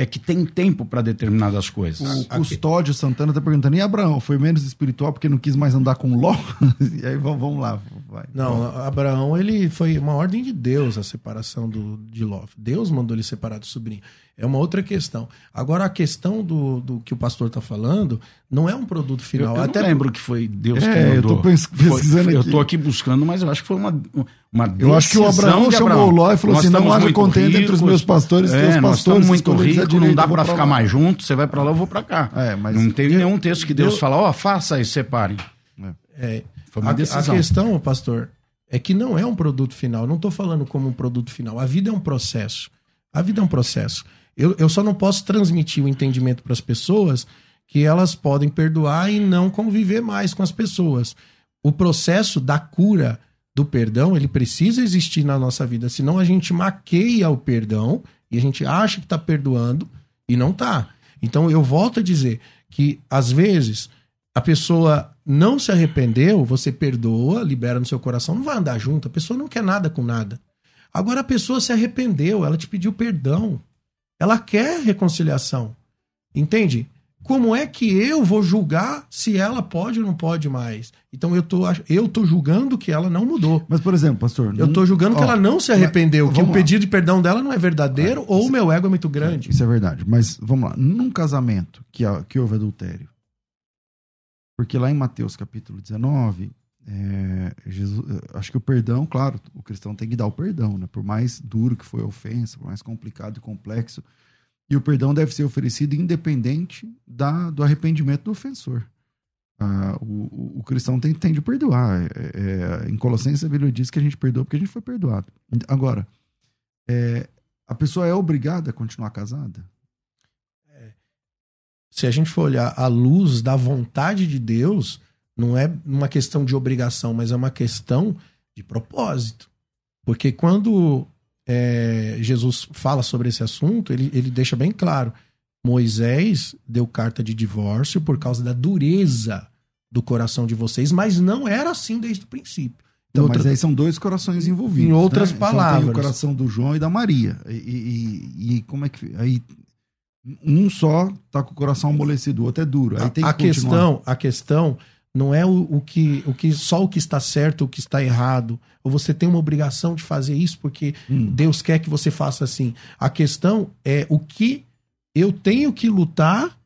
É que tem tempo para determinadas coisas. O Custódio Santana tá perguntando, e Abraão, foi menos espiritual porque não quis mais andar com Ló? [laughs] e aí vamos, vamos lá. Vai. Não, Abraão, ele foi uma ordem de Deus a separação do, de Ló. Deus mandou ele separar do sobrinho. É uma outra questão. Agora, a questão do, do que o pastor está falando não é um produto Eu, final. eu Até não lembro que foi Deus É, que eu mandou. tô pes- pesquisando Foi- Eu aqui. tô aqui buscando, mas eu acho que foi uma, uma Eu acho que o decisão Abraão de chamou o Ló e falou Nós assim, não haja muito contento entre os meus pastores e é, teus nós pastores, estamos muito ricos, não direita, dá eu para ficar mais junto, você vai para lá, eu vou para cá. É, mas- não teve nenhum texto que Deus Deus- fala, ó, faça isso, separem. É, Foi uma a, decisão. a questão, pastor, é que não é um produto final. Eu não estou falando como um produto final. A vida é um processo. A vida é um processo. Eu, eu só não posso transmitir o entendimento para as pessoas que elas podem perdoar e não conviver mais com as pessoas. O processo da cura do perdão, ele precisa existir na nossa vida, senão a gente maqueia o perdão e a gente acha que está perdoando e não está. Então eu volto a dizer que às vezes a pessoa não se arrependeu, você perdoa, libera no seu coração, não vai andar junto, a pessoa não quer nada com nada. Agora a pessoa se arrependeu, ela te pediu perdão. Ela quer reconciliação. Entende? Como é que eu vou julgar se ela pode ou não pode mais? Então eu tô, eu tô julgando que ela não mudou. Mas, por exemplo, pastor... Eu tô julgando que ó, ela não se arrependeu, que o pedido de perdão dela não é verdadeiro ou o meu ego é muito grande. Isso é verdade. Mas vamos lá. Num casamento que, que houve adultério, porque lá em Mateus capítulo 19, é, Jesus, é, acho que o perdão, claro, o cristão tem que dar o perdão, né? Por mais duro que foi a ofensa, por mais complicado e complexo. E o perdão deve ser oferecido independente da, do arrependimento do ofensor. Ah, o, o- cristão tem, tem de perdoar. É, é, em Colossenses a Bíblia diz que a gente perdoa porque a gente foi perdoado. Agora, é, a pessoa é obrigada a continuar casada? se a gente for olhar à luz da vontade de Deus, não é uma questão de obrigação, mas é uma questão de propósito. Porque quando é, Jesus fala sobre esse assunto, ele, ele deixa bem claro: Moisés deu carta de divórcio por causa da dureza do coração de vocês, mas não era assim desde o princípio. Então, Outra- Mas aí são dois corações envolvidos. Em outras né? Então palavras. tem o coração do João e da Maria. E, e- e como é que. Aí um só tá com o coração amolecido, o outro é duro. Aí tem que a continuar. questão, a questão não é o, o que, o que só o que está certo, o que está errado, ou você tem uma obrigação de fazer isso porque Hum. Deus quer que você faça assim. A questão é o que eu tenho que lutar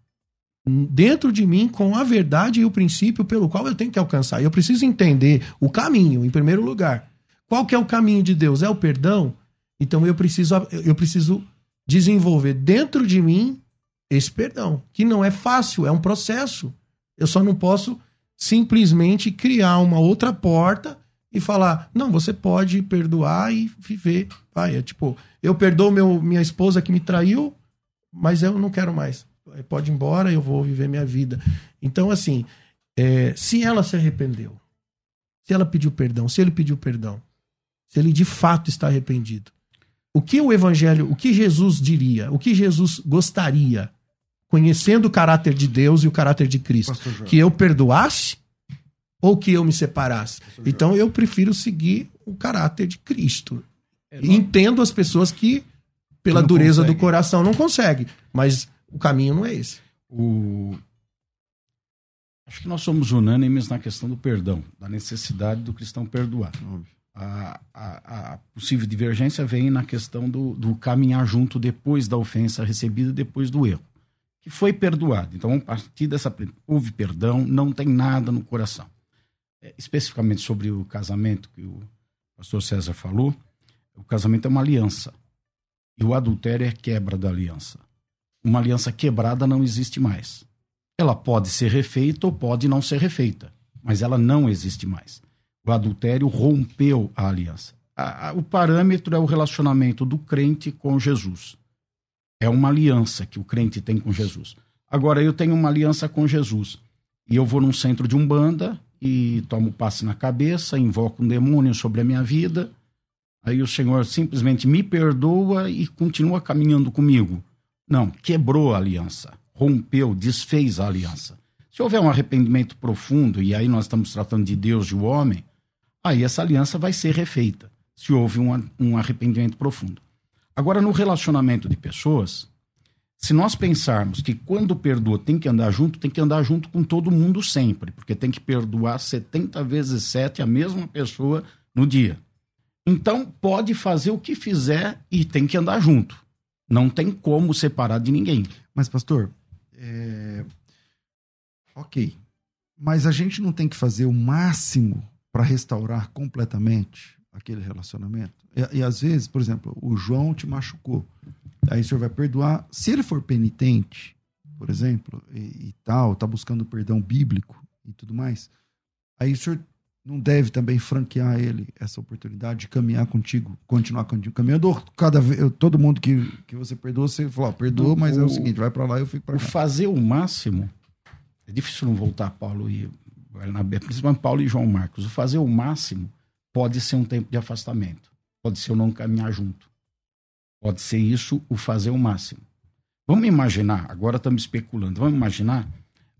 dentro de mim com a verdade e o princípio pelo qual eu tenho que alcançar. Eu preciso entender o caminho, em primeiro lugar. Qual que é o caminho de Deus? É o perdão? Então eu preciso eu preciso desenvolver dentro de mim esse perdão, que não é fácil, é um processo. Eu só não posso simplesmente criar uma outra porta e falar, não, você pode perdoar e viver. Vai, é tipo, eu perdoo meu, minha esposa que me traiu, mas eu não quero mais. Pode ir embora, eu vou viver minha vida. Então, assim, é, se ela se arrependeu, se ela pediu perdão, se ele pediu perdão, se ele de fato está arrependido, o que o evangelho, o que Jesus diria, o que Jesus gostaria, conhecendo o caráter de Deus e o caráter de Cristo, que eu perdoasse ou que eu me separasse? Então eu prefiro seguir o caráter de Cristo. Entendo as pessoas que, pela não dureza do consegue. coração, não conseguem, mas o caminho não é esse. O... Acho que nós somos unânimes na questão do perdão, da necessidade do cristão perdoar. A, a- a possível divergência vem na questão do, do caminhar junto depois da ofensa recebida, depois do erro, que foi perdoado. Então, a partir dessa. Houve perdão, não tem nada no coração. É, especificamente sobre o casamento que o pastor César falou, o casamento é uma aliança. E o adultério é quebra da aliança. Uma aliança quebrada não existe mais. Ela pode ser refeita ou pode não ser refeita, mas ela não existe mais. O adultério rompeu a aliança. A- a- o parâmetro é o relacionamento do crente com Jesus. É uma aliança que o crente tem com Jesus. Agora, eu tenho uma aliança com Jesus e eu vou num centro de umbanda e tomo passe na cabeça, invoco um demônio sobre a minha vida. Aí o Senhor simplesmente me perdoa e continua caminhando comigo. Não, quebrou a aliança, rompeu, desfez a aliança. Se houver um arrependimento profundo, e aí nós estamos tratando de Deus e o homem, aí essa aliança vai ser refeita, se houve um, um arrependimento profundo. Agora, no relacionamento de pessoas, se nós pensarmos que quando perdoa tem que andar junto, tem que andar junto com todo mundo sempre, porque tem que perdoar 70 vezes 7 a mesma pessoa no dia. Então, pode fazer o que fizer e tem que andar junto. Não tem como separar de ninguém. Mas, pastor, é... ok. Mas a gente não tem que fazer o máximo para restaurar completamente aquele relacionamento. E, e às vezes, por exemplo, o João te machucou. Aí o senhor vai perdoar. Se ele for penitente, por exemplo, e, e tal, tá buscando perdão bíblico e tudo mais, aí o senhor não deve também franquear ele essa oportunidade de caminhar contigo, continuar contigo caminhando. Cada vez, todo mundo que, que você perdoa, você fala, ó, perdoa, mas é o O- seguinte, vai para lá e eu fico para cá. fazer o máximo. É difícil não voltar Paulo e Barnabé, principalmente Paulo e João Marcos. O fazer o máximo pode ser um tempo de afastamento. Pode ser o não caminhar junto. Pode ser isso o fazer o máximo. Vamos imaginar, agora estamos especulando, vamos imaginar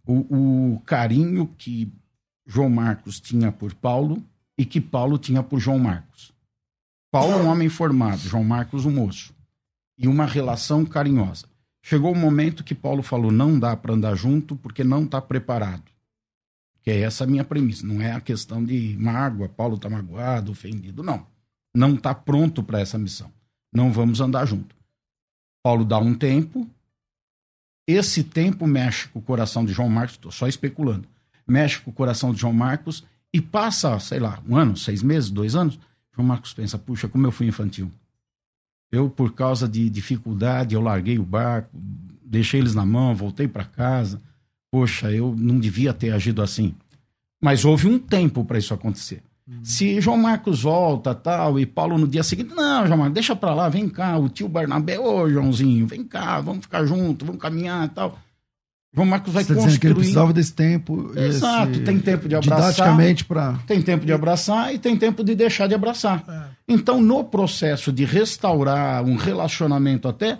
o, o carinho que João Marcos tinha por Paulo e que Paulo tinha por João Marcos. Paulo é um homem formado, João Marcos um moço. E uma relação carinhosa. Chegou o momento que Paulo falou: não dá para andar junto porque não está preparado. Que é essa a minha premissa. Não é a questão de mágoa, Paulo está magoado, ofendido. Não. Não está pronto para essa missão. Não vamos andar junto. Paulo dá um tempo. Esse tempo mexe com o coração de João Marcos, estou só especulando. Mexe com o coração de João Marcos e passa, sei lá, um ano, seis meses, dois anos. João Marcos pensa: puxa, como eu fui infantil. Eu, por causa de dificuldade, eu larguei o barco, deixei eles na mão, voltei para casa. Poxa, eu não devia ter agido assim. Mas houve um tempo para isso acontecer. Se João Marcos volta tal e Paulo no dia seguinte, não, João Marcos, deixa para lá, vem cá, o tio Barnabé, ô Joãozinho, vem cá, vamos ficar junto, vamos caminhar tal. João Marcos vai Você está dizendo que ele construir. precisava desse tempo. Exato, esse- tem tempo de abraçar. Didaticamente para. Tem tempo de abraçar e tem tempo de deixar de abraçar. Então, no processo de restaurar um relacionamento até,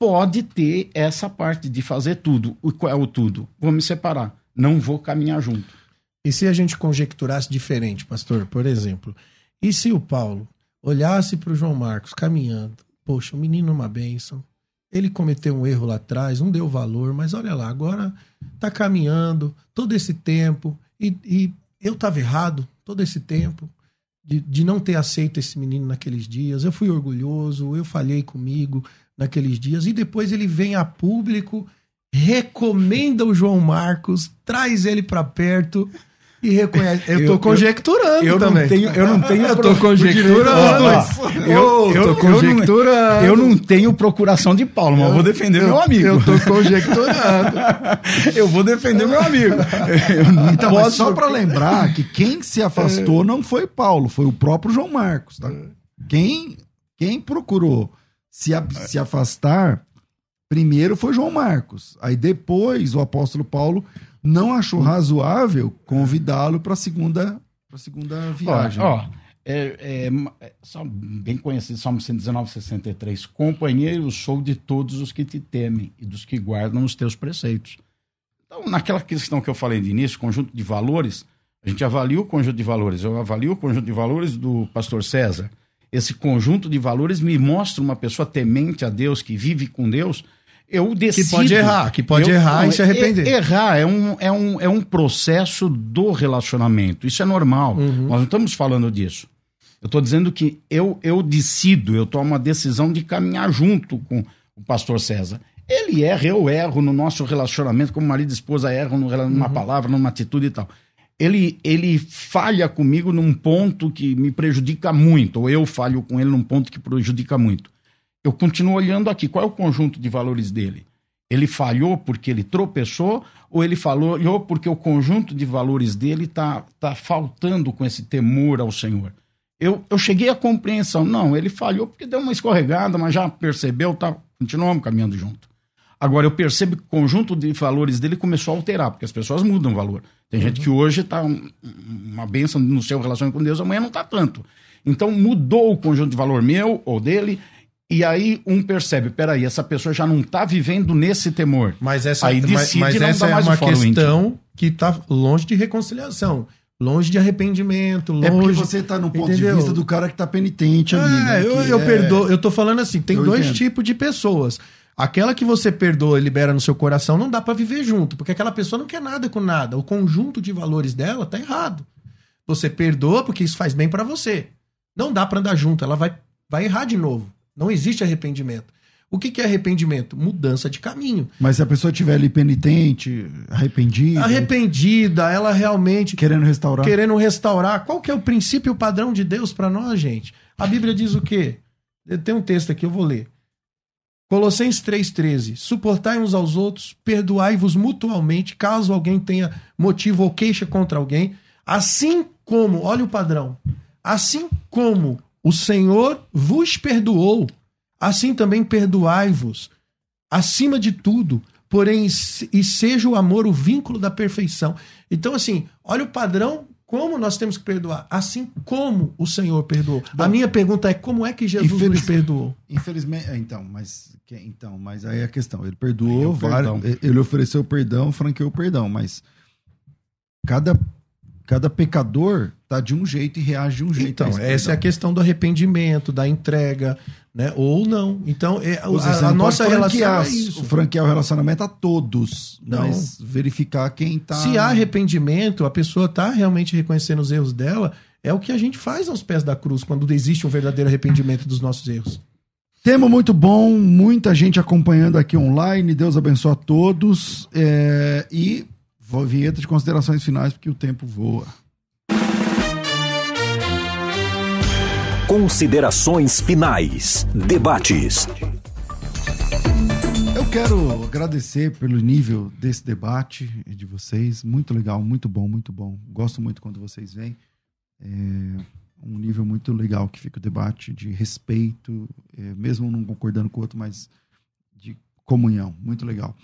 pode ter essa parte de fazer tudo. O qual é o tudo? Vou me separar. Não vou caminhar junto. E se a gente conjecturasse diferente, pastor, por exemplo, e se o Paulo olhasse para o João Marcos caminhando, poxa, o menino é uma bênção, ele cometeu um erro lá atrás, não deu valor, mas olha lá, agora tá caminhando todo esse tempo e, e eu estava errado todo esse tempo de, de não ter aceito esse menino naqueles dias. Eu fui orgulhoso, eu falhei comigo naqueles dias e depois ele vem a público, recomenda o João Marcos, traz ele para perto e reconhece. Eu tô Eu- conjecturando eu também. não tenho, eu não tenho [laughs] Eu tô conjecturando. Eu, eu, eu, tô eu conjecturando. eu não tenho procuração de Paulo, mas eu vou defender meu amigo. Eu tô conjecturando. [laughs] Eu vou defender meu amigo. [laughs] Eu Então, posso. só para lembrar que quem se afastou não foi Paulo, foi o próprio João Marcos. Tá? Quem, quem procurou se, a- se afastar primeiro foi João Marcos. Aí depois o apóstolo Paulo não achou razoável convidá-lo para a segunda, pra segunda viagem. Ó, ó, é, é, é, só bem conhecido, Salmo 119, 63. Companheiro sou de todos os que te temem e dos que guardam os teus preceitos. Então, naquela questão que eu falei de início, conjunto de valores, a gente avalia o conjunto de valores. Eu avalio o conjunto de valores do pastor César. Esse conjunto de valores me mostra uma pessoa temente a Deus, que vive com Deus. Eu decido. pode errar, que pode errar e se arrepender. Errar é um, é, um, é um processo do relacionamento. Isso é normal. Uhum. Nós não estamos falando disso. Eu estou dizendo que eu, eu decido, eu tomo a decisão de caminhar junto com o pastor César. Ele erra, eu erro no nosso relacionamento, como marido e esposa erram numa palavra, numa atitude e tal. Ele, ele falha comigo num ponto que me prejudica muito, ou eu falho com ele num ponto que prejudica muito. Eu continuo olhando aqui, qual é o conjunto de valores dele? Ele falhou porque ele tropeçou ou ele falhou porque o conjunto de valores dele está tá faltando com esse temor ao Senhor? Eu, eu cheguei à compreensão, não, ele falhou porque deu uma escorregada, mas já percebeu, tá, continuamos caminhando junto. Agora, eu percebo que o conjunto de valores dele começou a alterar, porque as pessoas mudam o valor. Tem gente que hoje está uma bênção no seu relacionamento com Deus, amanhã não está tanto. Então, mudou o conjunto de valor meu ou dele, e aí um percebe, peraí, essa pessoa já não está vivendo nesse temor. Mas essa, Aí mas, mas não essa é mais uma o fórum questão que está longe de reconciliação, longe de arrependimento, longe. É porque você tá no ponto Entendeu? de vista do cara que tá penitente ali. É, né? eu, eu é- perdoo. Eu tô falando assim, tem Eu dois entendo. tipos de pessoas. Aquela que você perdoa e libera no seu coração não dá pra viver junto, porque aquela pessoa não quer nada com nada. O conjunto de valores dela tá errado. Você perdoa porque isso faz bem pra você. Não dá pra andar junto, ela vai, vai errar de novo. Não existe arrependimento. O que, que é arrependimento? Mudança de caminho. Mas se a pessoa estiver ali penitente, arrependida, Arrependida, ela realmente querendo restaurar. querendo restaurar. Qual que é o princípio o padrão de Deus para nós, gente? A Bíblia diz o quê? Tem um texto aqui, eu vou ler. Colossenses 3,13. Suportai uns aos outros, perdoai-vos mutualmente, caso alguém tenha motivo ou queixa contra alguém. Assim como, olha o padrão, assim como o Senhor vos perdoou, assim também perdoai-vos. Acima de tudo, porém, e seja o amor o vínculo da perfeição. Então, assim, olha o padrão, como nós temos que perdoar, assim como o Senhor perdoou. A minha pergunta é: como é que Jesus nos Infeliz- perdoou? Infelizmente, é, então, mas que- então, mas aí é a questão. Ele é perdoou, o vários- perdão. ele ofereceu perdão, franqueou o perdão, mas cada cada pecador tá de um jeito e reage de um jeito. Então, essa é a questão do arrependimento, da entrega, né? Ou não. Então, é, a, a nossa relação franquear, é isso. franquear o relacionamento a todos, Não. mas verificar quem tá Se há arrependimento, a pessoa está realmente reconhecendo os erros dela, é o que a gente faz aos pés da cruz, quando existe um verdadeiro arrependimento dos nossos erros. Tema muito bom, muita gente acompanhando aqui online. Deus abençoe a todos. É, e vinheta de considerações finais, porque o tempo voa. Considerações finais. Debates. Eu quero agradecer pelo nível desse debate de vocês. Muito legal, muito bom, muito bom. Gosto muito quando vocês vêm. É um nível muito legal que fica o debate de respeito, é, mesmo não concordando com o outro, mas de comunhão. Muito legal.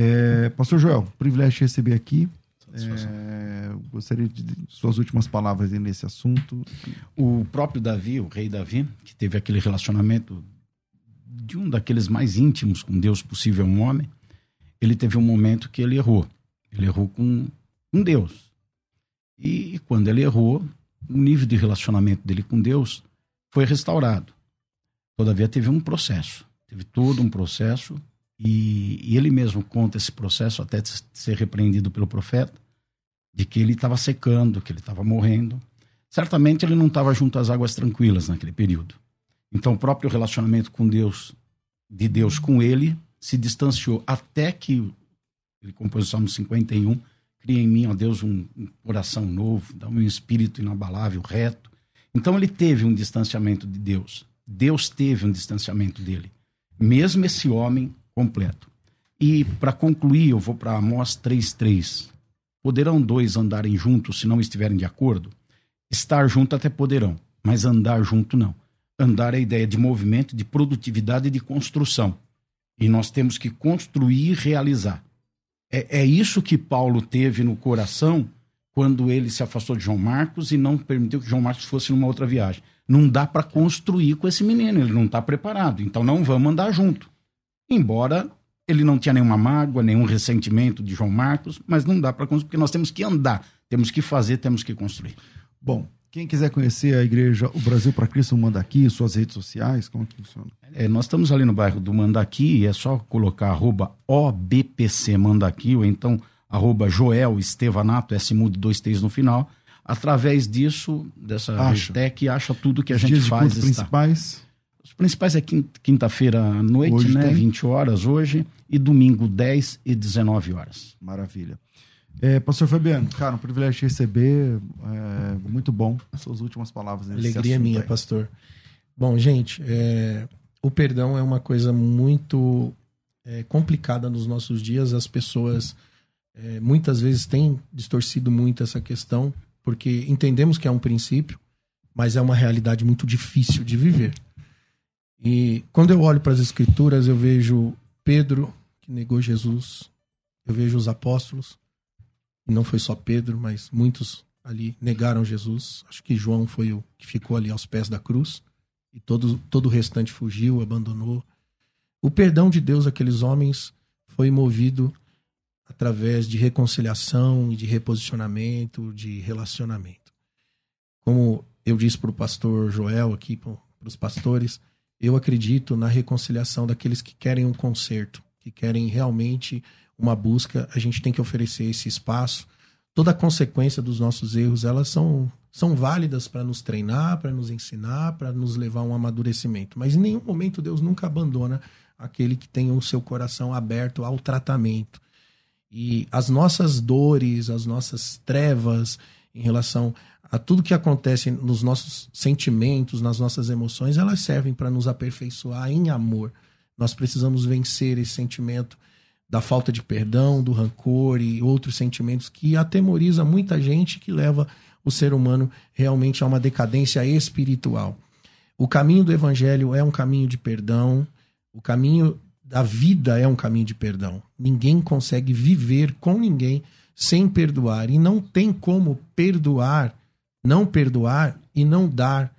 É, Pastor Joel, privilégio de receber aqui. É, gostaria de suas últimas palavras nesse assunto. O próprio Davi, o rei Davi, que teve aquele relacionamento de um daqueles mais íntimos com Deus possível um homem, ele teve um momento que ele errou. Ele errou com, com Deus. E, e quando ele errou, o nível de relacionamento dele com Deus foi restaurado. Todavia, teve um processo. Teve todo um processo. E, e ele mesmo conta esse processo, até ser repreendido pelo profeta, de que ele estava secando, que ele estava morrendo. Certamente ele não estava junto às águas tranquilas naquele período. Então, o próprio relacionamento com Deus, de Deus com ele, se distanciou até que ele compôs o Salmo 51, cria em mim, ó Deus, um, um coração novo, dá-me um espírito inabalável, reto. Então ele teve um distanciamento de Deus. Deus teve um distanciamento dele. Mesmo esse homem completo. E para concluir, eu vou para Amós 3:3. Poderão dois andarem juntos se não estiverem de acordo? Estar junto até poderão, mas andar junto não. Andar é a ideia de movimento, de produtividade e de construção. E nós temos que construir e realizar. É, é isso que Paulo teve no coração quando ele se afastou de João Marcos e não permitiu que João Marcos fosse numa outra viagem. Não dá para construir com esse menino, ele não está preparado. Então não vamos andar junto. Embora ele não tinha nenhuma mágoa, nenhum ressentimento de João Marcos, mas não dá para construir, porque nós temos que andar, temos que fazer, temos que construir. Bom, quem quiser conhecer a igreja O Brasil para Cristo Mandaqui, suas redes sociais, como que funciona? É, nós estamos ali no bairro do Mandaqui, é só colocar arroba OBPC Mandaqui, ou então arroba Joel Estevanato, S mudo dois T's no final. Através disso, dessa Acha. hashtag, acha tudo que a gente dias de faz. está. principais. Os principais é quin- quinta-feira à noite, Hoje né? tem? 20 horas hoje, e domingo 10 e 19 horas. Maravilha. É, Pastor Fabiano, cara, um privilégio te receber. É, muito bom. Suas últimas palavras nesse Alegria assunto minha, aí. pastor. Bom, gente, é, o perdão é uma coisa muito é, complicada nos nossos dias. As pessoas é, muitas vezes têm distorcido muito essa questão, porque entendemos que é um princípio, mas é uma realidade muito difícil de viver. E quando eu olho para as Escrituras, eu vejo Pedro, que negou Jesus, eu vejo os apóstolos, e não foi só Pedro, mas muitos ali negaram Jesus. Acho que João foi o que ficou ali aos pés da cruz. E todo, todo o restante fugiu, abandonou. O perdão de Deus àqueles homens foi movido através de reconciliação e de reposicionamento, de relacionamento. Como eu disse para o pastor Joel aqui, para os pastores, eu acredito na reconciliação daqueles que querem um conserto, que querem realmente uma busca. A gente tem que oferecer esse espaço toda a consequência dos nossos erros, elas são, são válidas para nos treinar, para nos ensinar, para nos levar a um amadurecimento. Mas em nenhum momento Deus nunca abandona aquele que tem o seu coração aberto ao tratamento. E as nossas dores, as nossas trevas em relação a tudo que acontece nos nossos sentimentos, nas nossas emoções, elas servem para nos aperfeiçoar em amor. Nós precisamos vencer esse sentimento da falta de perdão, do rancor e outros sentimentos que atemoriza muita gente que leva o ser humano realmente a uma decadência espiritual. O caminho do evangelho é um caminho de perdão, o caminho da vida é um caminho de perdão. Ninguém consegue viver com ninguém sem perdoar e não tem como perdoar, não perdoar e não dar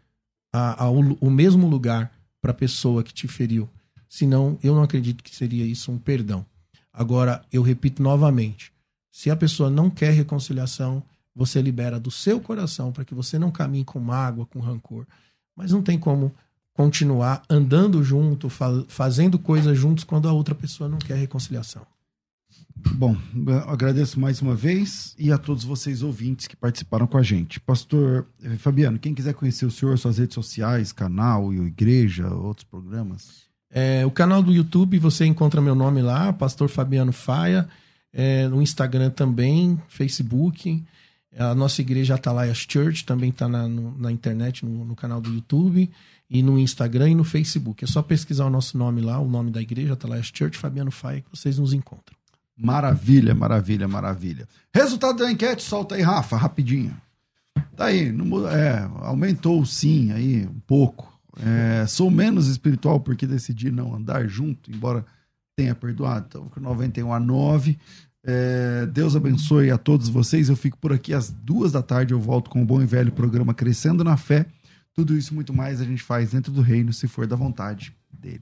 a, a, o, o mesmo lugar para a pessoa que te feriu. Senão, eu não acredito que seria isso um perdão. Agora, eu repito novamente: se a pessoa não quer reconciliação, você libera do seu coração para que você não caminhe com mágoa, com rancor. Mas não tem como continuar andando junto, fa fazendo coisas juntos quando a outra pessoa não quer reconciliação. Bom, agradeço mais uma vez e a todos vocês ouvintes que participaram com a gente. Pastor eh, Fabiano, quem quiser conhecer o senhor, suas redes sociais, canal, igreja, outros programas. É, o canal do YouTube, você encontra meu nome lá, Pastor Fabiano Faia. É, no Instagram também, Facebook. A nossa igreja Atalaias Church também está na, na internet, no, no canal do YouTube, e no Instagram e no Facebook. É só pesquisar o nosso nome lá, o nome da igreja, Atalaias Church, Fabiano Faia, que vocês nos encontram. Maravilha, maravilha, maravilha. Resultado da enquete, solta aí, Rafa, rapidinho. Tá aí, não é, aumentou sim aí um pouco. É, sou menos espiritual porque decidi não andar junto, embora tenha perdoado. Então, com 91 a 9. É, Deus abençoe a todos vocês. Eu fico por aqui às duas da tarde. Eu volto com o bom e velho programa Crescendo na Fé. Tudo isso muito mais a gente faz dentro do reino, se for da vontade dele.